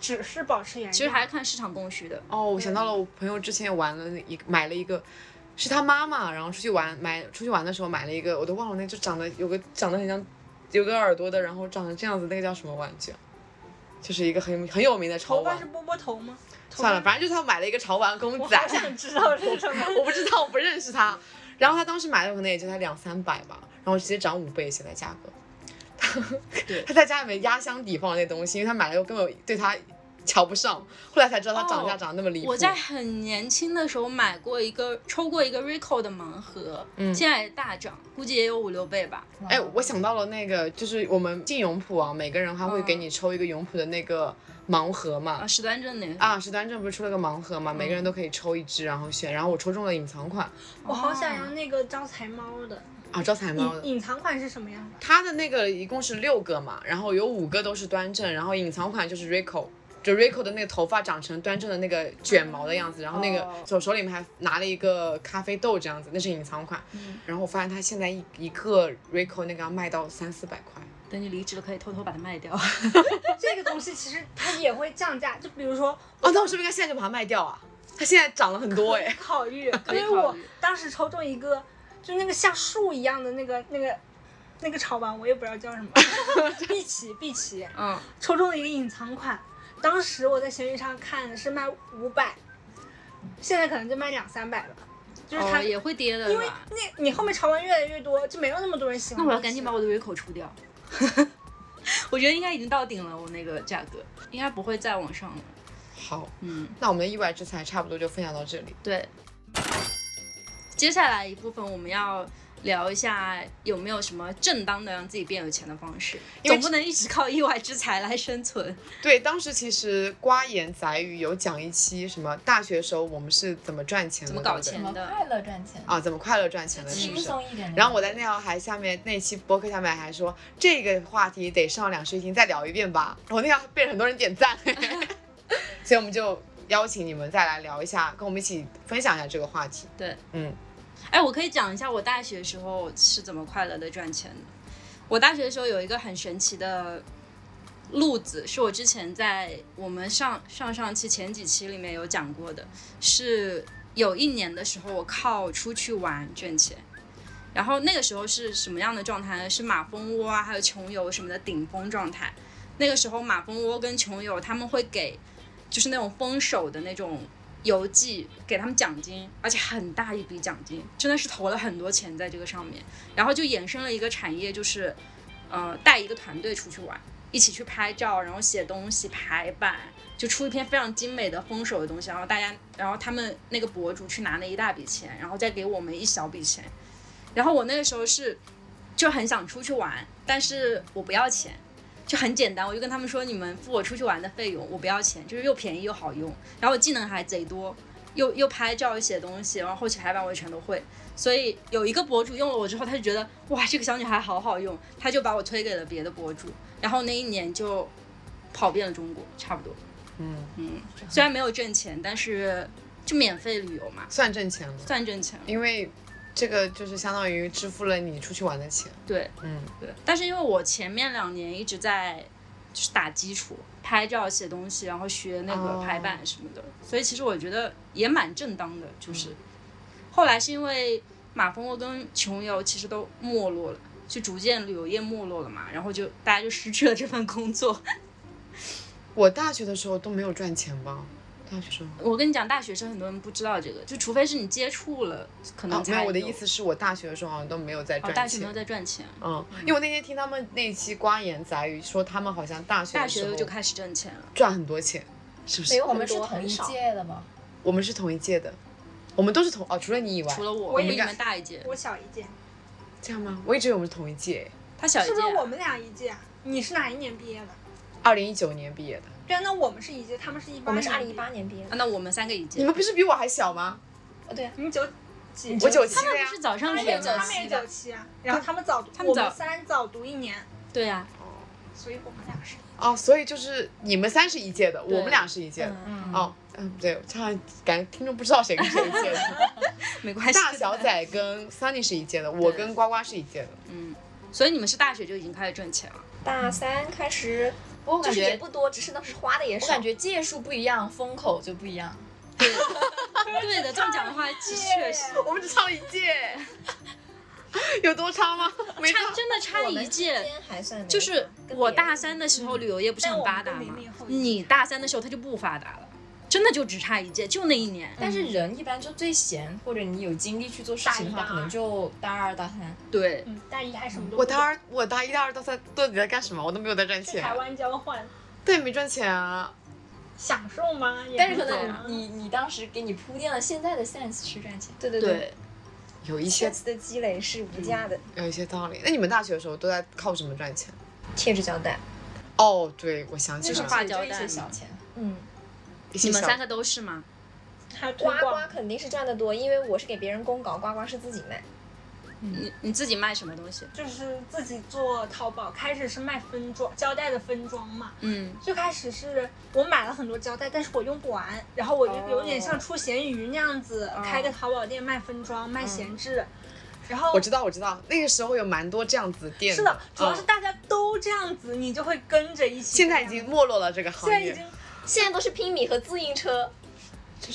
只是保持原价。其实还是看市场供需的。哦，我想到了，我朋友之前玩了一个买了一个，是他妈妈，然后出去玩买出去玩的时候买了一个，我都忘了那就长得有个长得很像有个耳朵的，然后长成这样子，那个叫什么玩具啊？就是一个很很有名的潮玩头发是。波波头吗？头算了，反正就是他买了一个潮玩公我仔，我想知道是什么。我不知道，我不认识他。然后他当时买的可能也就才两三百吧，然后直接涨五倍现在价格。他对他在家里面压箱底放了那东西，因为他买了又根本对他瞧不上。后来才知道它涨价哦涨得那么离谱。我在很年轻的时候买过一个，抽过一个 Rico 的盲盒，嗯现在也大涨，估计也有五六倍吧。哎，我想到了那个，就是我们进永璞啊，每个人还会给你抽一个永璞的那个盲盒嘛啊，。史端正那个啊，史端正不是出了个盲盒嘛，每个人都可以抽一支，然后选，然后我抽中了隐藏款我好想要那个招财猫的。啊，招财猫的。隐隐藏款是什么样的？它的那个一共是六个嘛，然后有五个都是端正，然后隐藏款就是 Rico，就 Rico 的那个头发长成端正的那个卷毛的样子，然后那个哦手手里面还拿了一个咖啡豆这样子，那是隐藏款。然后我发现它现在一一个 Rico 那个要卖到三四百块。等你离职了，可以偷偷把它卖掉。这个东西其实它也会降价，就比如说哦，那我是不是应该现在就把它卖掉啊？它现在涨了很多哎。考虑，因为我当时抽中一个，就那个像树一样的那个那个那个潮玩，我也不知道叫什么，碧琪碧琪，嗯，抽中了一个隐藏款，当时我在闲鱼上看的是卖五百，现在可能就卖两三百了，就是它、哦，也会跌的，因为那你后面潮玩越来越多，就没有那么多人喜欢。那我要赶紧把我的 Rico 出掉。我觉得应该已经到顶了，我那个价格应该不会再往上了。好，嗯，那我们的意外之财差不多就分享到这里。对。接下来一部分我们要聊一下有没有什么正当的让自己变有钱的方式，总不能一直靠意外之财来生存。对，当时其实瓜言仔语有讲一期什么大学时候我们是怎么赚钱的，怎么搞钱的怎么快乐赚钱？啊，怎么快乐赚钱的，是轻不是？松一点。然后我在那条还下面那期博客下面还说这个话题得上两室一厅再聊一遍吧，然后那条被很多人点赞，所以我们就邀请你们再来聊一下，跟我们一起分享一下这个话题。对，嗯，哎，我可以讲一下我大学时候是怎么快乐的赚钱的。我大学的时候有一个很神奇的路子，是我之前在我们上上上期前几期里面有讲过的，是有一年的时候我靠出去玩赚钱。然后那个时候是什么样的状态呢？是马蜂窝啊，还有穷游什么的顶峰状态。那个时候马蜂窝跟穷游他们会给，就是那种封手的那种邮寄给他们奖金，而且很大一笔奖金，真的是投了很多钱在这个上面。然后就衍生了一个产业，就是呃带一个团队出去玩，一起去拍照，然后写东西、排版，就出一篇非常精美的封手的东西。然后大家，然后他们那个博主去拿那一大笔钱，然后再给我们一小笔钱。然后我那个时候是就很想出去玩，但是我不要钱。就很简单，我就跟他们说，你们付我出去玩的费用，我不要钱，就是又便宜又好用，然后我技能还贼多，又又拍照又写东西，然后后期排版我也全都会。所以有一个博主用了我之后，他就觉得哇，这个小女孩好好用，他就把我推给了别的博主，然后那一年就跑遍了中国，差不多。嗯嗯，虽然没有挣钱，但是就免费旅游嘛，算挣钱了，算挣钱了。因为这个就是相当于支付了你出去玩的钱。对嗯，对，但是因为我前面两年一直在就是打基础，拍照、写东西，然后学那个哦排版什么的，所以其实我觉得也蛮正当的。就是、后来是因为马蜂窝跟穷游其实都没落了，就逐渐旅游业没落了嘛，然后就大家就失去了这份工作。我大学的时候都没有赚钱吧？大学生。我跟你讲，大学生很多人不知道这个，就除非是你接触了，可能哦，才没有，我的意思是我大学的时候好像都没有在哦，赚钱。大学没有在赚钱，嗯，因为我那天听他们那一期瓜言杂语说，他们好像大学大的时候学就开始挣钱了。赚很多钱，是不是？没有我们是同一届的吗？我们是同一届的，我们都是同哦，除了你以外，除了我，我也比你们大一届，我小一届，这样吗？我一直以为我们是同一届，他小一届啊。是不是我们俩一届啊？你是哪一年毕业的？二零一九年毕业的。对啊，那我们是一届，他们是一八。我们是二零一八。年毕业啊的。那我们三个一届。你们不是比我还小吗？哦，对啊，你九几？我九七的呀他们不。是早上他们也学吗？他们也九七啊，然后他们早读，他们早我们三早读一年，对呀、所以我们俩是。哦，所以就是你们三是一届的，我们俩是一届的。嗯，哦，嗯，不对，这样感觉听众不知道谁跟谁一届的。没关系。大小，仔跟 Sunny 是一届的，我跟呱呱是一届的。嗯，所以你们是大学就已经开始赚钱了。大三开始，我感就是也觉不多，只是当时花的也少。我感觉届数不一样，风口就不一样。对的，这么讲的话，确实我们只差了一届，有多差吗？没差差，真的差一届。还算就是我大三的时候旅游业不是很发达吗你大三的时候它就不发达了，真的就只差一届，就那一年。但是人一般就最闲，或者你有精力去做事情的话，可能就大二大三。对，嗯，大一还什么都我大二，我大一、大二、大三到底在干什么？我都没有在赚钱。台湾交换，对，没赚钱啊。享受吗？但是可能你你当时给你铺垫了现在的 sense 去赚钱。对对对，有一些的积累是无价的。有一些道理。那你们大学的时候都在靠什么赚钱？贴纸胶带，哦，对，我想起就是来了，画胶带就一些小钱。嗯，你们三个都是吗？还有推呱呱，肯定是赚的多，因为我是给别人供稿，呱呱是自己卖。你你自己卖什么东西？就是自己做淘宝，开始是卖分装胶带的分装嘛。嗯，最开始是我买了很多胶带，但是我用不完，然后我就有点像出咸鱼那样子，开个淘宝店卖分装、卖闲置。然后我知道，我知道，那个时候有蛮多这样子的店是的，主要是嗯大家都这样子，你就会跟着一起。现在已经没落了这个行业。现在已经现在都是拼米和自行车，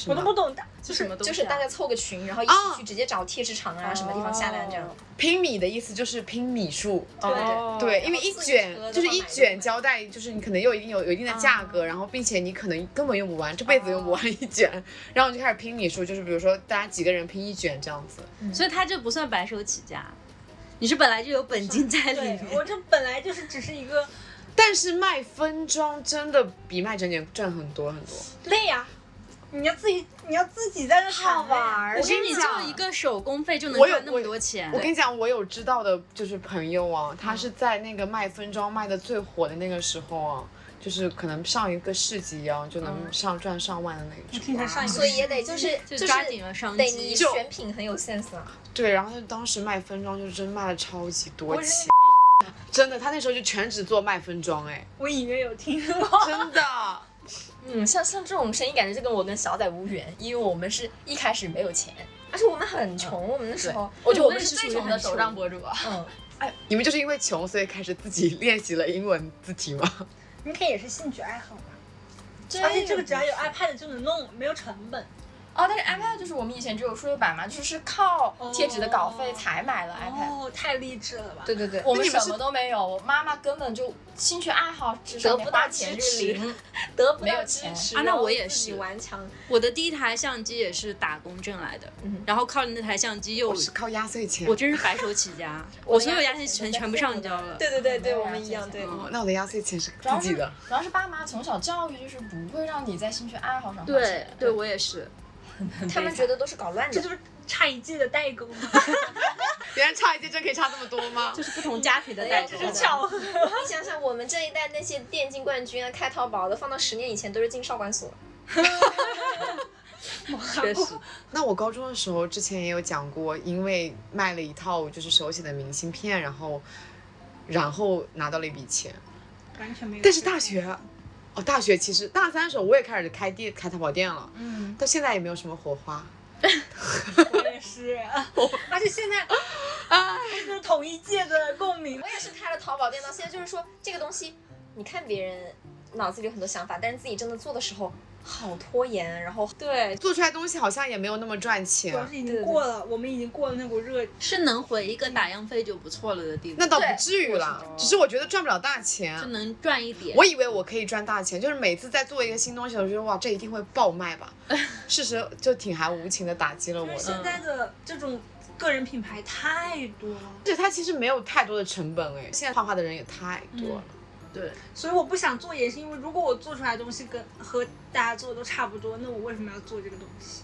我都不懂的，是什么东西、啊？就是大家凑个群，然后一起啊去直接找贴纸厂啊，什么地方下单这样。拼米的意思就是拼米数。对，对，因为一卷就是一卷胶带，就是你可能有一定有有一定的价格，然后并且你可能根本用不完，这辈子用不完一卷，然后你就开始拼米数，就是比如说大家几个人拼一卷这样子。所以他这不算白手起家，你是本来就有本金在里对面。我这本来就是只是一个但是卖分装真的比卖整点赚很多很多。累呀、你要自己你要自己在那好玩儿我跟你讲。一个手工费就能我有赚那么多钱，我跟你讲，我有知道的，就是朋友啊，他是在那个卖分装卖的最火的那个时候啊，就是可能上一个市集啊，就能上赚上万的那种。听成上一个所以也得就是就是抓紧了商得你选品很有 sense 啊。对，然后他当时卖分装就是真卖了超级多钱，真的，他那时候就全职做卖分装，哎，我隐约有听过。真的。嗯，像像这种生意，感觉就跟我跟小仔无缘，因为我们是一开始没有钱。而且我们很穷，我们那时候我觉得我们是最属于很穷穷的手账博主啊。嗯，你们就是因为穷，所以开始自己练习了英文字体吗？应该也是兴趣爱好吧。而且这个只要有 iPad 就能弄，没有成本。哦，但是 iPad 就是我们以前只有数位版嘛，就是靠贴纸的稿费才买了 iPad。哦，太励志了吧！对对对，我们什么都没有，我妈妈根本就兴趣爱好只得不到花钱零。得不到没有钱啊那我也是顽强。我的第一台相机也是打工挣来的，嗯然后靠那台相机又我是靠压岁钱。我真是白手起家，我所有压岁钱全部上交了。对对对对，我们一样。对，哦，那我的压岁钱是主要是自己的。主要是爸妈从小教育就是不会让你在兴趣爱好上花对钱。对，我也是。他们觉得都是搞乱的。这就是差一届的代沟吗，别人差一届真可以差这么多吗？就是不同家庭的代沟。这是巧合。你想想，我们这一代那些电竞冠军啊，开淘宝的，放到十年以前都是进少管所。确实，那我高中的时候之前也有讲过，因为卖了一套就是手写的明信片，然后然后拿到了一笔钱。完全没有。但是大学，哦，大学其实大三的时候我也开始开店开淘宝店了，嗯，到现在也没有什么火花。我也是，而且现在，啊，就是同一届的共鸣我。也是开了淘宝店到现在，就是说这个东西，你看别人脑子里有很多想法，但是自己真的做的时候好拖延，然后对做出来东西好像也没有那么赚钱主，要是已经过了，我们已经过了那股热。是能回一个打样费就不错了的地步，那倒不至于啦，只是我觉得赚不了大钱就。能赚一点。我以为我可以赚大钱，就是每次在做一个新东西，我觉得哇，这一定会爆卖吧。事实就挺还无情的打击了我的，因为现在的这种个人品牌太多了，而且它其实没有太多的成本哎，现在画画的人也太多了。对，所以我不想做，也是因为如果我做出来的东西跟和大家做的都差不多，那我为什么要做这个东西？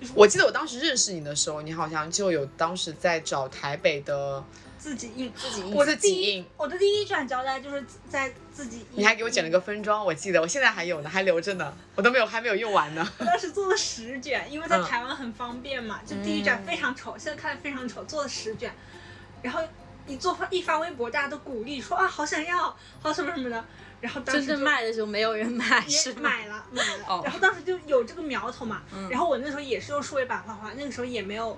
就是我记得我当时认识你的时候，你好像就有当时在找台北的，自己印，自己印我的第一自己印，我的第一卷胶带就是在自己印。你还给我剪了个分装，我记得，我现在还有呢，还留着呢，我都没有还没有用完呢。我当时做了十卷，因为在嗯台湾很方便嘛，就第一卷非常丑，现在看来非常丑，做了十卷，然后一做一发微博，大家都鼓励说啊好想要，好什么什么的，然后当时真正卖的时候没有人买，也是吗？买了买了，哦。然后当时就有这个苗头嘛，嗯。然后我那时候也是用数位板画画，那个时候也没有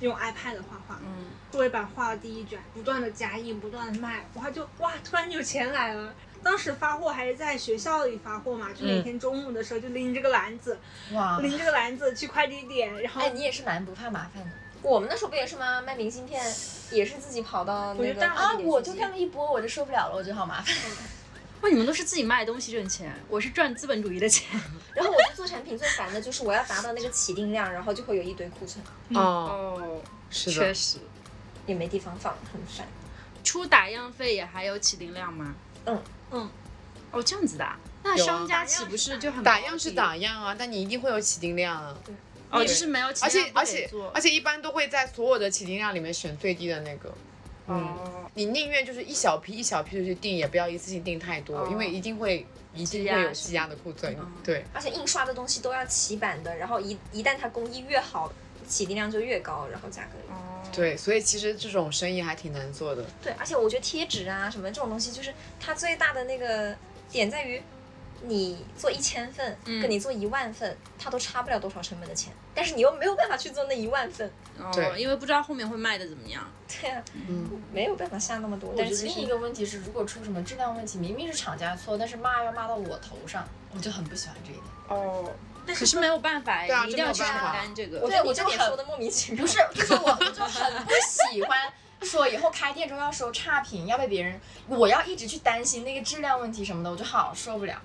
用 iPad 画画，嗯，数位板画了第一卷，不断的加印，不断的卖，哇就哇突然有钱来了。当时发货还是在学校里发货嘛，就每嗯。天中午的时候就拎着个篮子，哇，拎着个篮子去快递点，然后哎，你也是蛮不怕麻烦的我们那时候不也是吗？卖明信片也是自己跑到那个啊！我就去寄看了一波，我就受不了了，我觉得好麻烦。哇，你们都是自己卖东西挣钱，我是赚资本主义的钱。然后我就做产品最烦的就是我要达到那个起订量，然后就会有一堆库存，哦，哦，是的确实。也没地方放，很烦。出打样费也还有起订量吗？嗯嗯，哦，这样子的啊，那商家岂不是就很打样是打样啊，但你一定会有起订量啊。哦，就是没有起而且量而且而且一般都会在所有的起订量里面选最低的那个。嗯，哦，你宁愿就是一小批一小批的去订，也不要一次性订太多，哦因为一定会一定会有积压的库存。对，而且印刷的东西都要起版的，然后一一旦它工艺越好，起订量就越高，然后价格也哦，对，所以其实这种生意还挺难做的。对，而且我觉得贴纸啊什么这种东西，就是它最大的那个点在于，你做一千份，嗯跟你做一万份，它都差不了多少成本的钱，但是你又没有办法去做那一万份，哦，对因为不知道后面会卖的怎么样。对啊，嗯，没有办法下那么多。我但是另一个问题是，如果出什么质量问题，明明是厂家错，但是骂要骂到我头上，我就很不喜欢这一点。哦，但可是没有办法，对啊你一定要去承担这个。我觉得我就很这点说的莫名其妙。不是，就是我我就很不喜欢说以后开店之后要收差评，要被别人，我要一直去担心那个质量问题什么的，我就好受不了。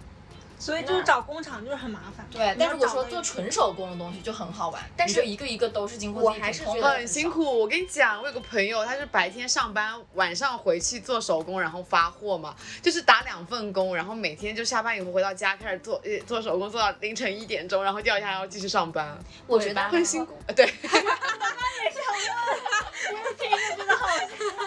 所以就是找工厂就是很麻烦。对，但如果说做纯手工的东西就很好玩，但是就一个一个都是经过我自己还是觉得很辛苦。我跟你讲，我有个朋友，他是白天上班，晚上回去做手工，然后发货嘛，就是打两份工，然后每天就下班以后回到家开始做呃做手工，做到凌晨一点钟，然后第二天还要继续上班，我觉得很辛苦。呃对，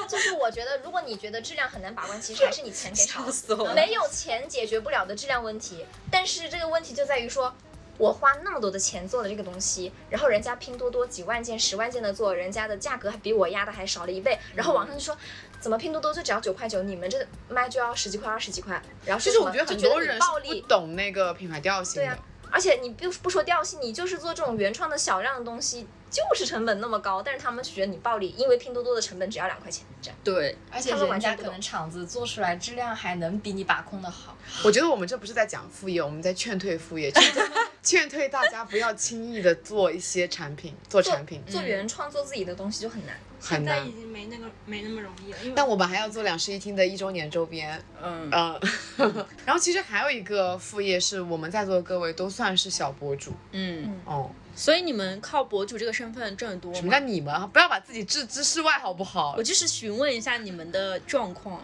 就是我觉得，如果你觉得质量很难把关，其实还是你钱给少 没有钱解决不了的质量问题。但是这个问题就在于说，我花那么多的钱做的这个东西，然后人家拼多多几万件、十万件的做，人家的价格还比我压的还少了一倍，然后网上就说。怎么拼多多就只要九块九，你们这卖就要十几块、二十几块，然后其实我觉得很多人不，懂那个品牌调性的对啊。而且你不不说调性，你就是做这种原创的小量的东西，就是成本那么高，但是他们就觉得你暴利，因为拼多多的成本只要两块钱，这样。对，而且他们完人全不懂家可能厂子做出来质量还能比你把控的好。我觉得我们这不是在讲副业，我们在劝退副业，劝退 劝退大家不要轻易的做一些产品，做做产品做原创做自己的东西就很难。很难现在已。经没那个没那么容易了，但我们还要做两室一厅的一周年周边，嗯，嗯，然后其实还有一个副业是我们在座的各位都算是小博主嗯，哦。所以你们靠博主这个身份挣得多吗？什么叫你们？不要把自己置之事外好不好我？就是询问一下你们的状况。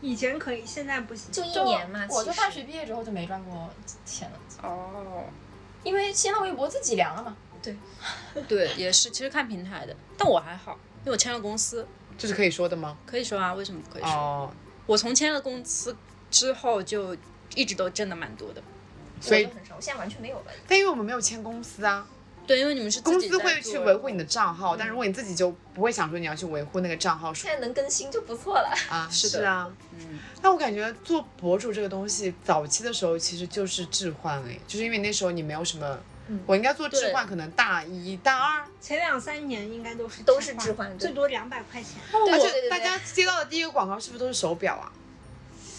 以前可以，现在不行。就一年嘛，我就大学毕业之后就没赚过钱了，哦，因为新浪微博自己凉了嘛。对，对也是，其实看平台的，但我还好，因为我签了公司，这是可以说的吗？可以说啊，为什么不可以说？哦，我从签了公司之后就一直都挣的蛮多的。所以我就很少，我现在完全没有了。但因为我们没有签公司啊，对，因为你们是公司会去维护你的账号，但如果你自己就不会想说你要去维护那个账号现在能更新就不错了。啊，是的是啊。嗯，但我感觉做博主这个东西，早期的时候其实就是置换哎，就是因为那时候你没有什么，嗯我应该做置换，可能大一大二，前两三年应该都是都是置换最多两百块钱。而且大家接到的第一个广告是不是都是手表啊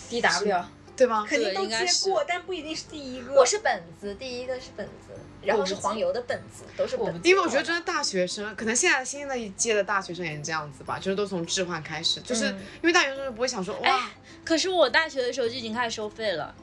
？D W 对吗？肯定都接过，但不一定是第一个。我是本子，第一个是本子，然后是黄油的本子，都是本子。因为我觉得真的大学生，可能现在新的一届的大学生也是这样子吧，就是都从置换开始，就是嗯因为大学生不会想说哇，哎可是我大学的时候就已经开始收费了，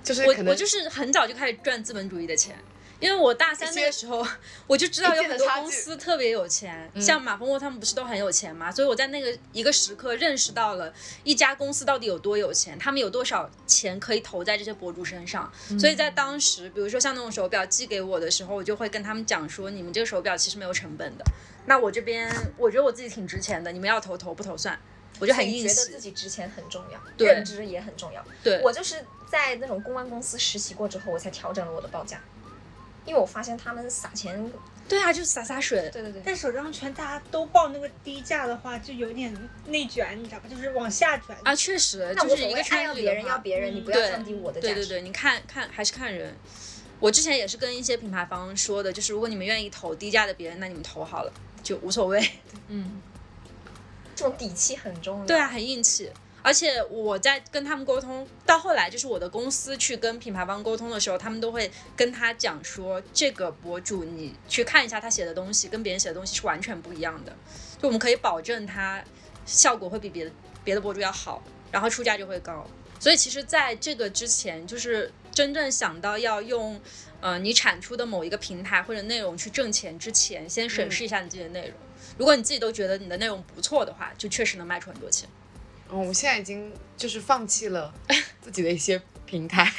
我就是我我就是很早就开始赚资本主义的钱。因为我大三那个时候，我就知道有很多公司特别有钱，嗯像马蜂窝他们不是都很有钱嘛，所以我在那个一个时刻认识到了一家公司到底有多有钱，他们有多少钱可以投在这些博主身上。嗯所以在当时，比如说像那种手表寄给我的时候，我就会跟他们讲说，你们这个手表其实没有成本的，那我这边我觉得我自己挺值钱的，你们要投投不投算，我就很硬气觉得自。己值钱很重要，对认知也很重要。对，我就是在那种公关公司实习过之后，我才调整了我的报价，因为我发现他们撒钱，对啊，就撒撒水。对对对，但手账圈大家都报那个低价的话，就有点内卷，你知道吧？就是往下卷。啊，确实，就是一个圈要别人要别人，你不要降低我的价值。对对对，你看看还是看人。我之前也是跟一些品牌方说的，就是如果你们愿意投低价的别人，那你们投好了就无所谓。嗯，这种底气很重要。对啊，，很硬气。而且我在跟他们沟通，到后来就是我的公司去跟品牌方沟通的时候，他们都会跟他讲说，这个博主你去看一下他写的东西，跟别人写的东西是完全不一样的。就我们可以保证他效果会比别的别的博主要好，然后出价就会高。所以其实在这个之前，就是真正想到要用，呃，你产出的某一个平台或者内容去挣钱之前，先审视一下你自己的内容。如果你自己都觉得你的内容不错的话，就确实能卖出很多钱。嗯，我现在已经就是放弃了 自己的一些平台，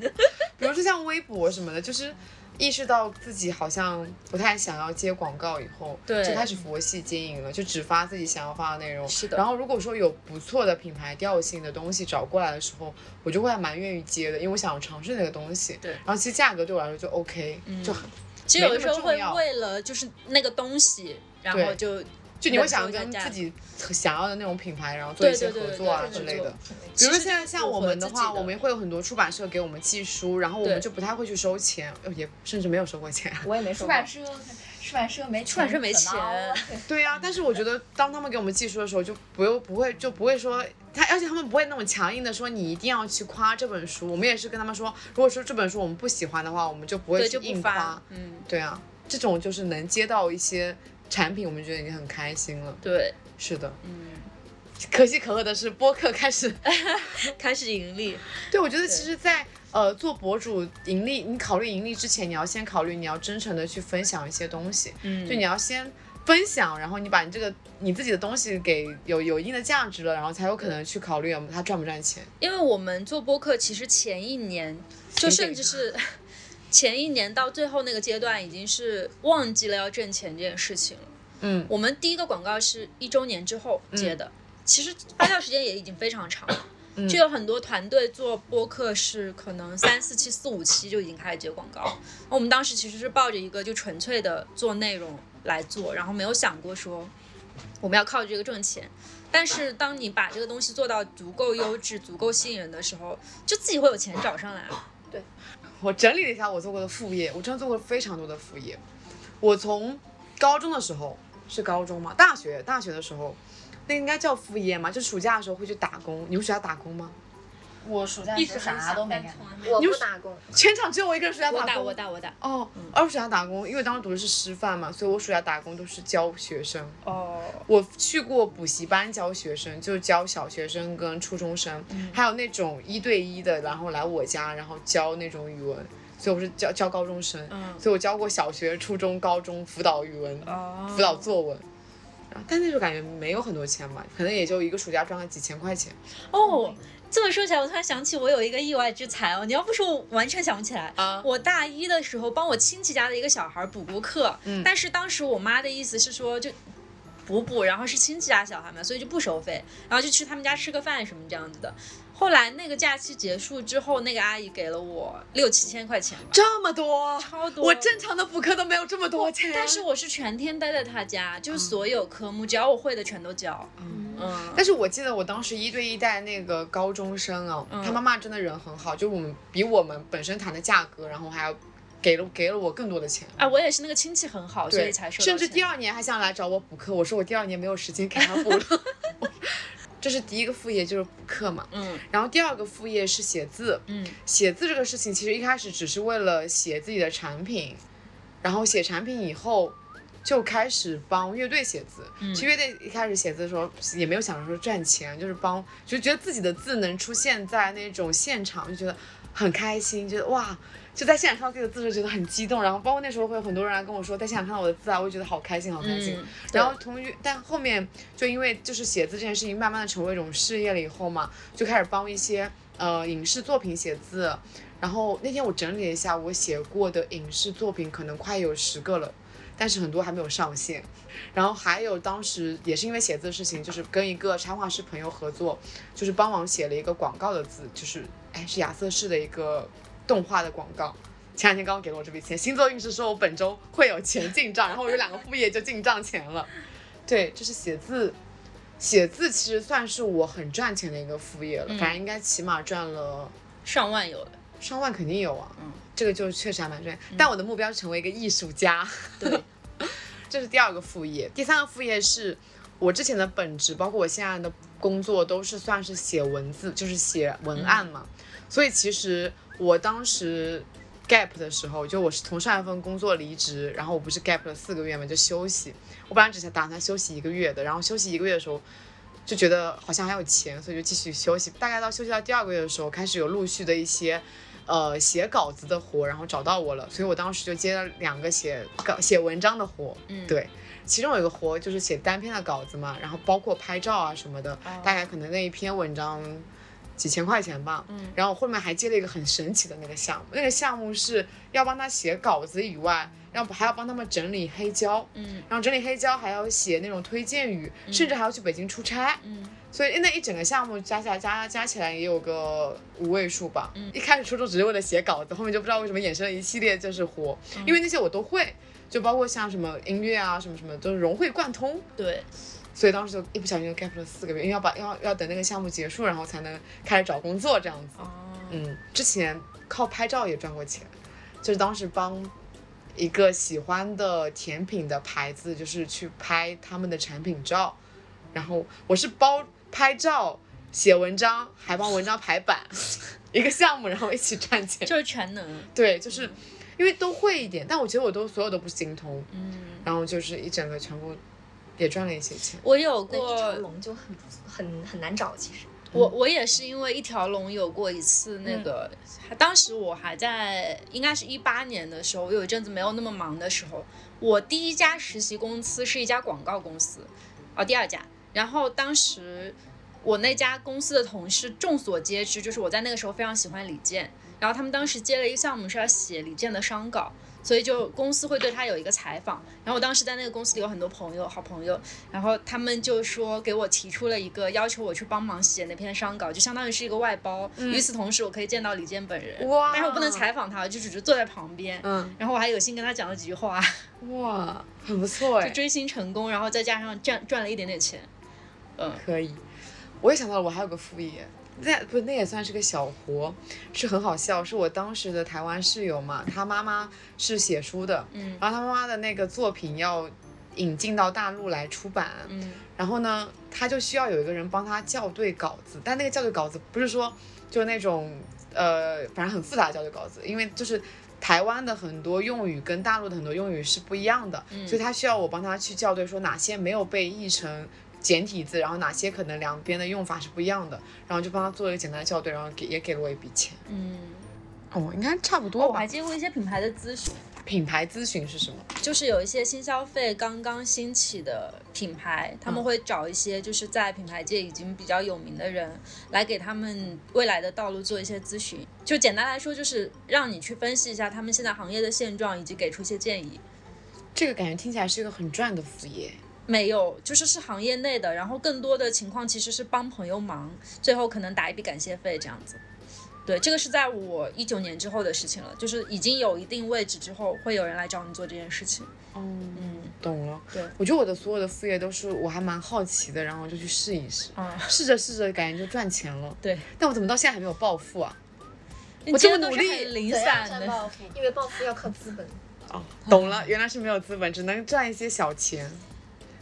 比如说像微博什么的，就是意识到自己好像不太想要接广告以后，对就开始佛系经营了，就只发自己想要发的内容。是的然后如果说有不错的品牌调性的东西找过来的时候，我就会还蛮愿意接的，因为我想要尝试那个东西。对然后其实价格对我来说就 OK，、就很其实有的时候会为了就是那个东西，然后就就你会想忍受一下价跟自己想要的那种品牌，然后做一些合作啊之类的。比如说现在像我们的话，我们会有很多出版社给我们寄书，然后我们就不太会去收钱，呃也甚至没有收过钱。我也没收过。出版社，出版社没出版社没钱 对呀、但是我觉得当他们给我们寄书的时候，就不用不会就不会说他，而且他们不会那种强硬的说你一定要去夸这本书。我们也是跟他们说，如果说这本书我们不喜欢的话，我们就不会去硬夸。，嗯，对啊，这种就是能接到一些产品，我们觉得已经很开心了。对，是的，嗯，可喜可贺的是播客开始 开始盈利，对，我觉得其实在，呃做博主盈利，你考虑盈利之前，你要先考虑你要真诚的去分享一些东西，嗯。就你要先分享，然后你把你这个你自己的东西给有有一定的价值了，然后才有可能去考虑它赚不赚钱。因为我们做播客，其实前一年就甚至是前一年到最后那个阶段，已经是忘记了要挣钱这件事情了。嗯，我们第一个广告是一周年之后接的，其实发酵时间也已经非常长了。嗯就有很多团队做播客是可能三四期、四五期就已经开始接广告。我们当时其实是抱着一个就纯粹的做内容来做，然后没有想过说我们要靠这个挣钱。但是当你把这个东西做到足够优质、足够吸引人的时候，就自己会有钱找上来了。我整理了一下我做过的副业，我真的做过非常多的副业。我从高中的时候是高中吗？大学大学的时候，那应该叫副业吗？就暑假的时候会去打工。你们暑假打工吗？我暑假一直啥都没干。我不打工，全场只有我一个人暑假我打打工。我打我打我打哦，而我暑假打工，因为当时读的是师范嘛，所以我暑假打工都是教学生。哦，我去过补习班教学生，就是教小学生跟初中生，还有那种一对一的，然后来我家，然后教那种语文。所以我是教教高中生，嗯所以我教过小学、初中、高中辅导语文、哦辅导作文。然后但那时候感觉没有很多钱嘛，可能也就一个暑假赚个几千块钱。哦，这么说起来，我突然想起我有一个意外之财哦，你要不说我完全想不起来。啊我大一的时候帮我亲戚家的一个小孩补过课，嗯但是当时我妈的意思是说就。补补，然后是亲戚家小孩嘛，所以就不收费，然后就去他们家吃个饭什么这样子的。后来那个假期结束之后，那个阿姨给了我六七千块钱吧，这么多，超多。我正常的补课都没有这么多钱。但是我是全天待在他家，就是所有科目，只要我会的全都教。嗯，但是我记得我当时一对一带那个高中生啊，嗯他妈妈真的人很好，就我们比我们本身谈的价格，然后还要给了给了我更多的钱。啊，我也是那个亲戚很好，所以，才说甚至第二年还想来找我补课，我说我第二年没有时间给他补了。这是第一个副业，就是补课嘛。嗯然后第二个副业是写字。嗯写字这个事情，其实一开始只是为了写自己的产品，然后写产品以后，就开始帮乐队写字。嗯其实乐队一开始写字的时候也没有想着说赚钱，就是帮，就觉得自己的字能出现在那种现场，就觉得很开心，觉得哇。就在现场看到自己的字的时，觉得很激动，然后包括那时候会有很多人来跟我说，在现场看到我的字啊，我会觉得好开心，好开心。嗯，然后同于，但后面就因为就是写字这件事情，慢慢的成为一种事业了以后嘛，就开始帮一些呃影视作品写字。然后那天我整理了一下，我写过的影视作品可能快有十个了，但是很多还没有上线。然后还有当时也是因为写字的事情，就是跟一个插画师朋友合作，就是帮忙写了一个广告的字，就是哎是亚瑟士的一个动画的广告。前两天刚刚给了我这笔钱，星座运势说我本周会有钱进账，然后我有两个副业就进账钱了。对，这是写字，写字其实算是我很赚钱的一个副业了，反正应该起码赚了上万有的。上万肯定有啊。嗯，这个就确实还蛮赚。但我的目标是成为一个艺术家。对，这是第二个副业，第三个副业是我之前的本职，包括我现在的工作都是算是写文字，就是写文案嘛。所以其实我当时 gap 的时候，就我是从上一份工作离职，然后我不是 gap 了四个月嘛，就休息。我本来只是打算休息一个月的，然后休息一个月的时候。就觉得好像还有钱，所以就继续休息。大概到休息到第二个月的时候，开始有陆续的一些，呃写稿子的活，然后找到我了，所以我当时就接了两个写稿写文章的活，嗯对。其中有一个活就是写单篇的稿子嘛，然后包括拍照啊什么的，哦大概可能那一篇文章几千块钱吧。嗯然后后面还接了一个很神奇的那个项目，那个项目是要帮他写稿子以外，要还要帮他们整理黑胶，嗯然后整理黑胶还要写那种推荐语，甚至还要去北京出差。嗯所以那一整个项目加起来加加起来也有个五位数吧。嗯一开始初衷只是为了写稿子，后面就不知道为什么衍生了一系列就是活，嗯因为那些我都会，就包括像什么音乐啊什么什么都是融会贯通。对，所以当时就一不小心就 gap 了四个月，因为要把要要等那个项目结束，然后才能开始找工作这样子。哦，嗯，之前靠拍照也赚过钱，就是当时帮一个喜欢的甜品的牌子，就是去拍他们的产品照，然后我是包拍照、写文章，还帮文章排版，一个项目，然后一起赚钱。就是全能，对，就是因为都会一点，但我觉得我都所有都不精通，嗯，然后就是一整个全部也赚了一些钱。我有过一条过，龙就很很很难找，其实。我我也是因为一条龙有过一次那个，当时我还在应该是一八年的时候，我有一阵子没有那么忙的时候，我第一家实习公司是一家广告公司，哦，第二家，然后当时我那家公司的同事众所皆知，就是我在那个时候非常喜欢李健，然后他们当时接了一个项目是要写李健的商稿。所以就公司会对他有一个采访，然后我当时在那个公司里有很多朋友，好朋友，然后他们就说给我提出了一个要求，我去帮忙写那篇商稿，就相当于是一个外包。与此同时，我可以见到李健本人，哇但是我不能采访他，就只是坐在旁边。嗯，然后我还有幸跟他讲了几句话，哇，很不错哎就。追星成功，然后再加上赚赚了一点点钱。嗯，可以，我也想到了，我还有个副业，那不那也算是个小活，是很好笑。是我当时的台湾室友嘛，他妈妈是写书的，嗯然后他妈妈的那个作品要引进到大陆来出版，嗯然后呢，他就需要有一个人帮他校对稿子，但那个校对稿子不是说就那种呃，反正很复杂的校对稿子，因为就是。台湾的很多用语跟大陆的很多用语是不一样的，所以他需要我帮他去校对，说哪些没有被译成简体字，然后哪些可能两边的用法是不一样的，然后就帮他做了一个简单的校对，然后给也给了我一笔钱。嗯，哦，应该差不哦多吧。我还接过一些品牌的咨询，品牌咨询是什么？就是有一些新消费刚刚兴起的品牌，他们会找一些就是在品牌界已经比较有名的人来给他们未来的道路做一些咨询。就简单来说，就是让你去分析一下他们现在行业的现状，以及给出一些建议。这个感觉听起来是一个很赚的副业。没有，就是是行业内的，然后更多的情况其实是帮朋友忙，最后可能打一笔感谢费这样子。对，这个是在我一九年之后的事情了，就是已经有一定位置之后，会有人来找你做这件事情。哦，嗯懂了。对我觉得我的所有的副业都是我还蛮好奇的，然后就去试一试，啊，试着试着感觉就赚钱了。对，但我怎么到现在还没有暴富啊？你我这么努力零散的。赚暴富？因为暴富要靠资本。哦，懂了，原来是没有资本，只能赚一些小钱。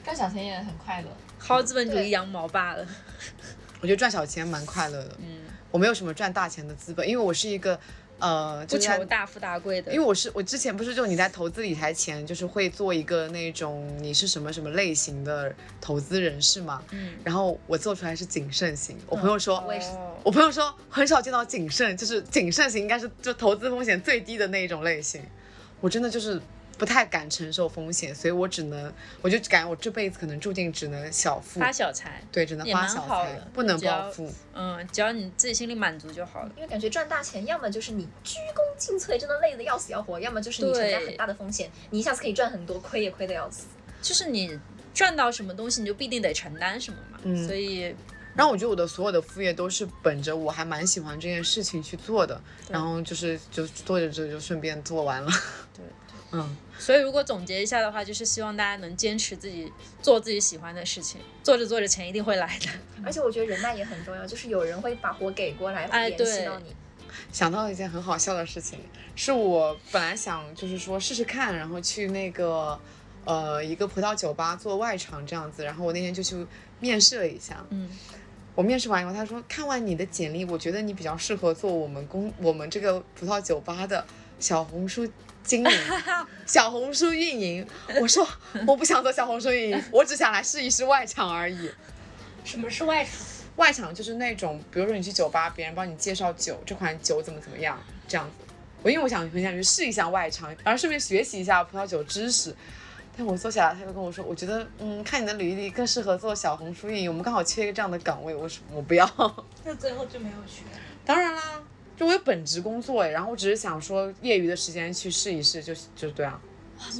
赚小钱也很快乐。薅资本主义羊毛罢了。我觉得赚小钱蛮快乐的。嗯，我没有什么赚大钱的资本，因为我是一个呃，不就求大富大贵的。因为我是我之前不是就你在投资理财前，就是会做一个那种你是什么什么类型的投资人士嘛，嗯，然后我做出来是谨慎型。我朋友说，我也是哦我朋友说很少见到谨慎，就是谨慎型应该是就投资风险最低的那一种类型。我真的就是不太敢承受风险，所以我只能我就感觉我这辈子可能注定只能小富，发小财。对，只能发小财不能暴富。嗯，只要你自己心里满足就好了。因为感觉赚大钱，要么就是你鞠躬尽瘁，真的累得要死要活；要么就是你承担很大的风险，你一下子可以赚很多，亏也亏得要死。就是你赚到什么东西，你就必定得承担什么嘛。嗯所以然后我觉得我的所有的副业都是本着我还蛮喜欢这件事情去做的，然后就是就做着做着就顺便做完了。对嗯，所以如果总结一下的话，就是希望大家能坚持自己做自己喜欢的事情，做着做着钱一定会来的。而且我觉得人脉也很重要，就是有人会把活给过来，联系对到你。想到了一件很好笑的事情，是我本来想就是说试试看，然后去那个呃一个葡萄酒吧做外场这样子，然后我那天就去面试了一下。嗯，我面试完以后，他说看完你的简历，我觉得你比较适合做我们公我们这个葡萄酒吧的小红书经营、小红书运营。我说我不想做小红书运营，我只想来试一试外场而已。什么是外场？外场就是那种，比如说你去酒吧，别人帮你介绍酒，这款酒怎么怎么样，这样子。我因为我想很想去试一下外场，然后顺便学习一下葡萄酒知识。但我坐下来，他就跟我说，我觉得嗯，看你的履历更适合做小红书运营，我们刚好缺一个这样的岗位。我说我不要。那最后就没有去。当然啦，就我有本职工作哎，然后我只是想说业余的时间去试一试，就就对啊。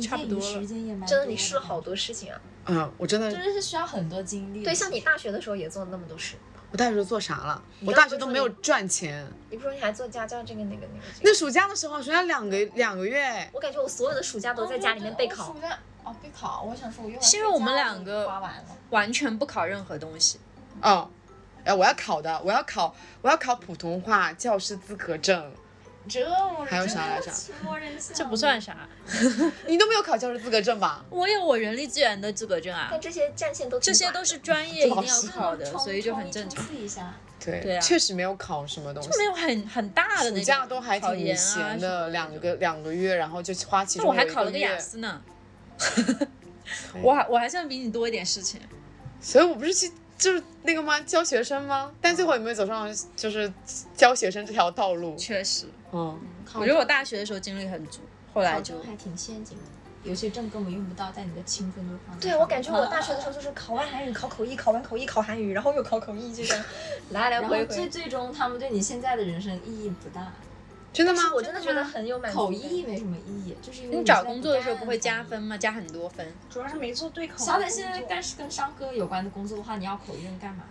差不多了时间也蛮真的，你试了好多事情啊。嗯，我真的真的是需要很多精力。对，像你大学的时候也做了那么多事。我大学做啥了？我大学都没有赚钱。你不说你还做家教这个那个那个？那暑假的时候，暑假两个两个月，我感觉我所有的暑假都在家里面备考。暑假哦，备考，我想说我用来是因为我们两个。完全不考任何东西。哦，哎，我要考的，我要考，我要考普通话教师资格证。这还有啥来着这不算啥，你都没有考教师资格证吧？我有我人力资源的资格证啊但，这些战线都这些都是专业一定要考的，所以就很正常冲。一下。对，对啊确实没有考什么东西。就没有很很大的那暑种假都还挺闲的，两个两个月，然后就花其中那 我还有一个月考了个雅，思呢，我还我还算比你多一点事情。所以我不是去就是那个吗？教学生吗？但最后有没有走上就是教学生这条道路。确实，嗯，我觉得我大学的时候精力很足，后来就还挺陷阱的，有些证根本用不到，在你的青春都放在对，我感觉我大学的时候就是考完韩语考口译，考完口译考韩语，然后又考口译，就这样来来回回最。最终他们对你现在的人生意义不大，真的吗？我真的觉得很有满足口译没什么意义，就是因为你找工作的时候不会加分吗？加很多分。主要是没做对口。小磊现在干是跟商科有关的工作的话，你要口译能干嘛？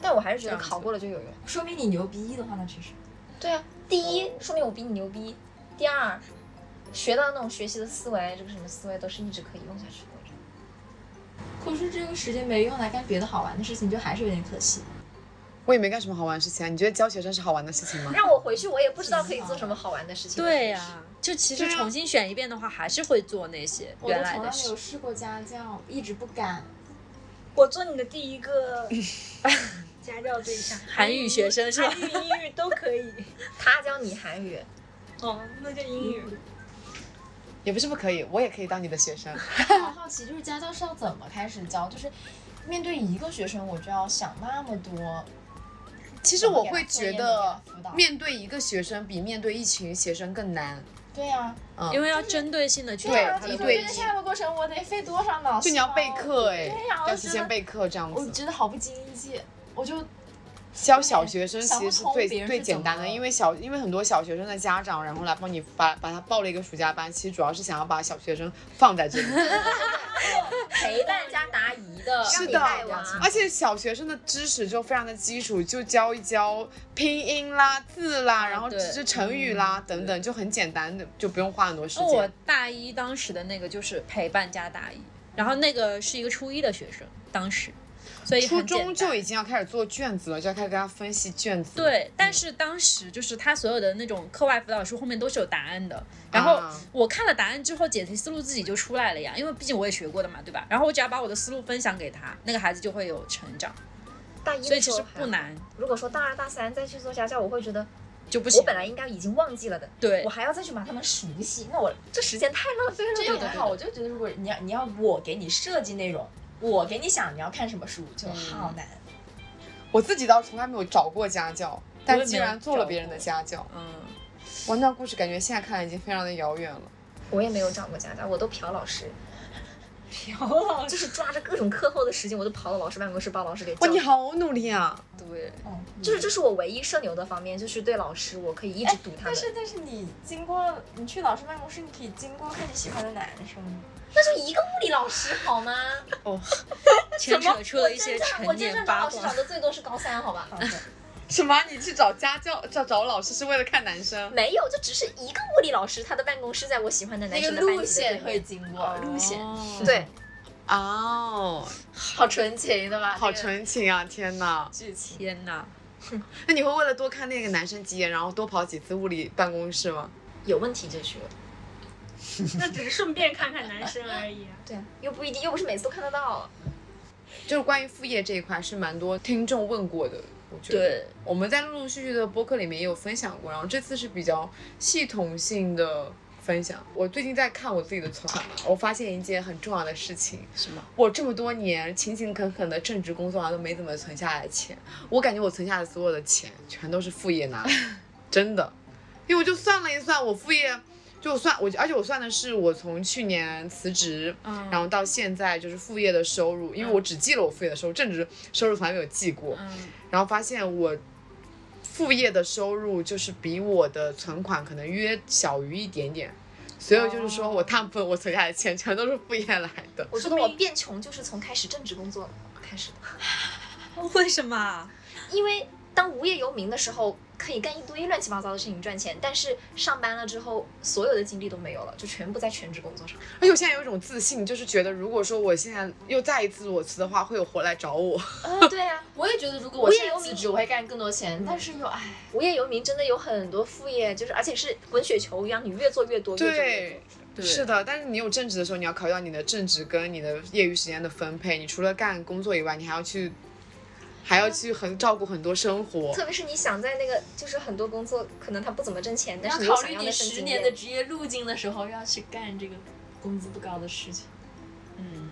但我还是觉得考过了就有用。说明你牛逼的话，那确实。对啊，第一说明我比你牛逼，第二学到那种学习的思维，这个什么思维都是一直可以用下去的。可是这个时间没用来干别的好玩的事情，就还是有点可惜。我也没干什么好玩的事情啊。你觉得教学生是好玩的事情吗？让我回去，我也不知道可以做什么好玩的事情。对呀、就其实重新选一遍的话，还是会做那些原我从来没来的事有。试过家教，一直不敢。我做你的第一个 家教对象，韩语学生是吧韩语、英语都可以。他教你韩语，哦，那就英语。也不是不可以，我也可以当你的学生。好 好奇，就是家教是要怎么开始教？就是面对一个学生，我就要想那么多。其实我会觉得面对一个学生比面对一群学生更难。对呀、嗯，因为要针对性的去对找他的一对一这个下的过程，我得费多少脑就你要备课哎、对呀、我要就觉得提前备课这样子。我觉得好不经济，我就教小学生其实是最最简单的，因为小因为很多小学生的家长，然后来帮你把把他报了一个暑假班，其实主要是想要把小学生放在这里。陪伴加答疑的，是的。而且小学生的知识就非常的基础，就教一教拼音啦、字啦，然后对只是成语啦、等等，就很简单的，就不用花很多时间我间。大一当时的那个就是陪伴加答疑，然后那个是一个初一的学生，当时，所以初中就已经要开始做卷子了，就要开始跟他分析卷子。对，但是当时就是他所有的那种课外辅导书后面都是有答案的，然后啊我看了答案之后，解题思路自己就出来了呀，因为毕竟我也学过的嘛，对吧？然后我只要把我的思路分享给他，那个孩子就会有成长，大一所以其实的时候不难，如果说大二大三再去做家教，我会觉得就不行我。本来应该已经忘记了的，对我还要再去把他们熟悉，那我这时间太浪费了。这个的话，我就觉得如果你要你要我给你设计内容，我给你想你要看什么书，就好难。我自己倒从来没有找过家教，但既然做了别人的家教，嗯，哇，那故事感觉现在看来已经非常的遥远了。我也没有找过家教，我都朴老师，朴老师，就是抓着各种课后的时间，我就跑到老师办公室把老师给哇，叫你。好努力啊！对，哦，就是这是我唯一社牛的方面，就是对老师我可以一直堵他们。但是但是你经过你去老师办公室，你可以经过看你喜欢的男生。那就一个物理老师好吗？哦，牵扯出了一些我真正我成真正年八卦找老师找。的最多是高三，好吧？什么？你去找家教找找老师是为了看男生？没有，就只是一个物理老师，他的办公室在我喜欢的男生的班级的线会。经过路线，哦对，哦，好纯情的吧？好纯情啊！天哪！剧情。天哪！那你会为了多看那个男生几眼，然后多跑几次物理办公室吗？有问题就去了。那只是顺便看看男生而已啊。对啊，又不一定，又不是每次都看得到。就是关于副业这一块，是蛮多听众问过的。我觉得，对，我们在陆陆续续的播客里面也有分享过，然后这次是比较系统性的分享。我最近在看我自己的存款嘛，我发现一件很重要的事情，什么？我这么多年勤勤恳恳的正职工作啊，都没怎么存下来钱。我感觉我存下的所有的钱，全都是副业拿的，真的。因为我就算了一算，我副业就算我，而且我算的是我从去年辞职，嗯。然后到现在就是副业的收入，因为我只记了我副业的收入，正职收入从来没有记过，嗯。然后发现我副业的收入就是比我的存款可能约小于一点点。所以就是说我大部分我存下来的钱全都是副业来的，我觉得我变穷就是从开始正职工作开始的，为什么？因为当无业游民的时候，可以干一堆乱七八糟的事情赚钱，但是上班了之后，所有的精力都没有了，就全部在全职工作上。而且我现在有一种自信，就是觉得如果说我现在又再一次裸辞的话，会有活来找我。呃，对啊，我也觉得，如果我现在辞职，我会干更多钱，但是又唉，无业游民真的有很多副业，就是而且是滚雪球一样，你越做越多，越做越多。对，是的。但是你有正职的时候，你要考虑到你的正职跟你的业余时间的分配。你除了干工作以外，你还要去，还要去很照顾很多生活。特别是你想在那个，就是很多工作可能他不怎么挣钱，但是你要考虑你十年的。职业路径的时候，要去干这个工资不高的事情。嗯，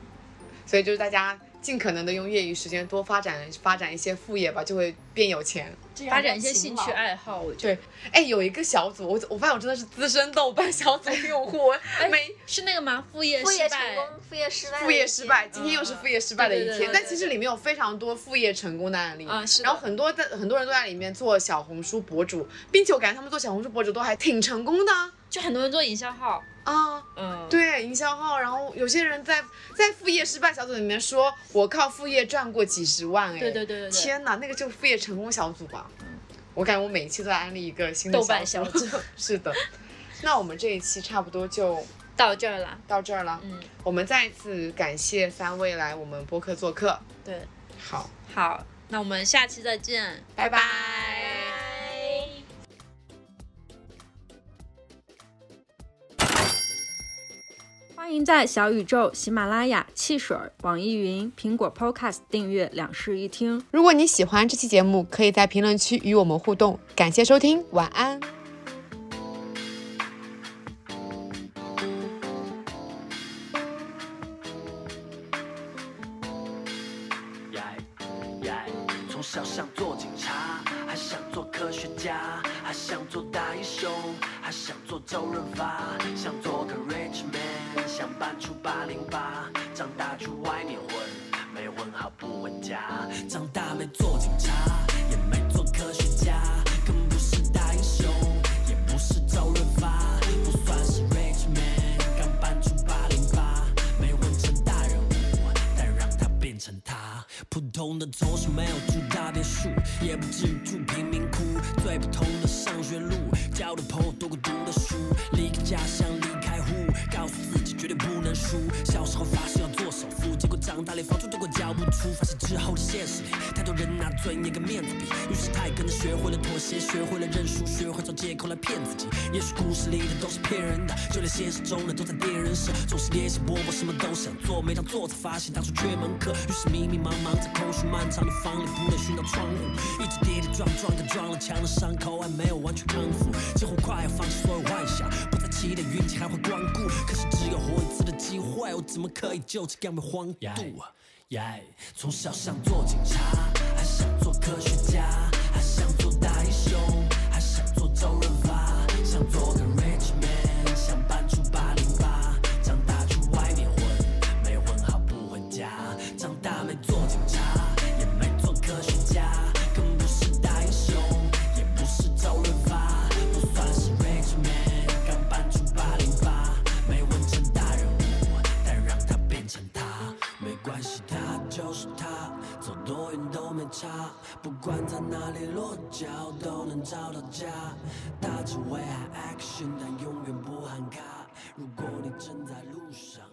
所以就是大家尽可能的用业余时间多发展发展一些副业吧，就会变有钱。发展一些兴趣爱好，我觉得。对，哎，有一个小组，我我发现我真的是资深豆瓣小组用户，我 哎每是那个吗？副业副业成失败功，副业失败，副业失败，今天又是副业失败的一天。对对对对但其实里面有非常多副业成功的案例，啊是然后很多在很多人都在里面做小红书博主，并且我感觉他们做小红书博主都还挺成功的。就很多人做营销号，啊。嗯，对营销号，然后有些人在在副业失败小组里面说，我靠副业赚过几十万，哎，对对对天哪，那个就副业成功小组吧。我感觉我每一期都在安利一个新的豆瓣小小组。是的，那我们这一期差不多就到这儿了，到这儿了。嗯，我们再次感谢三位来我们播客做客。对，好，好，那我们下期再见，拜拜。欢迎在小宇宙、喜马拉雅、汽水、网易云、苹果 Podcast 订阅两室一厅。如果你喜欢这期节目，可以在评论区与我们互动。感谢收听，晚安。从小想做警察，还想做科学家，还想做大英雄，还想做周润发，想做个 rich man，想搬出八零八，长大去外面混，没混好不回家，长大没做警察，也没做科学家，更不是大英雄，也不是周润发，不算是 rich man，刚搬出八零八，没混成大人物，但让他变成他。普通的从小没有住大别墅，也不至于住贫民窟。最普通的上学路，交的朋友多过读的书。离开家乡，离开户，告诉自己绝对不能输。小时候发誓要做首富，结果长大连房租都快交不出。发现之后的现实里，太多人拿尊严跟面子比，于是他也跟着学会了妥协，学会了认输，学会找借口来骗自己。也许故事里的都是骗人的，就连现实中的都在骗人时，总是联系波波，什么都想做，没当做才发现当初缺门课。于是迷迷茫茫在空虚漫长的房里，不断寻找窗户，一直跌跌撞撞，可撞了墙的伤口还没有完全康复，几乎快要放弃所有幻想，不再期待运气还会光顾。可是只有活一次的机会，我怎么可以就此甘为荒度啊？耶，从小想做警察，还想做科学家，差，不管在哪里落脚都能找到家，大智慧还 action，但永远不喊卡，如果你正在路上。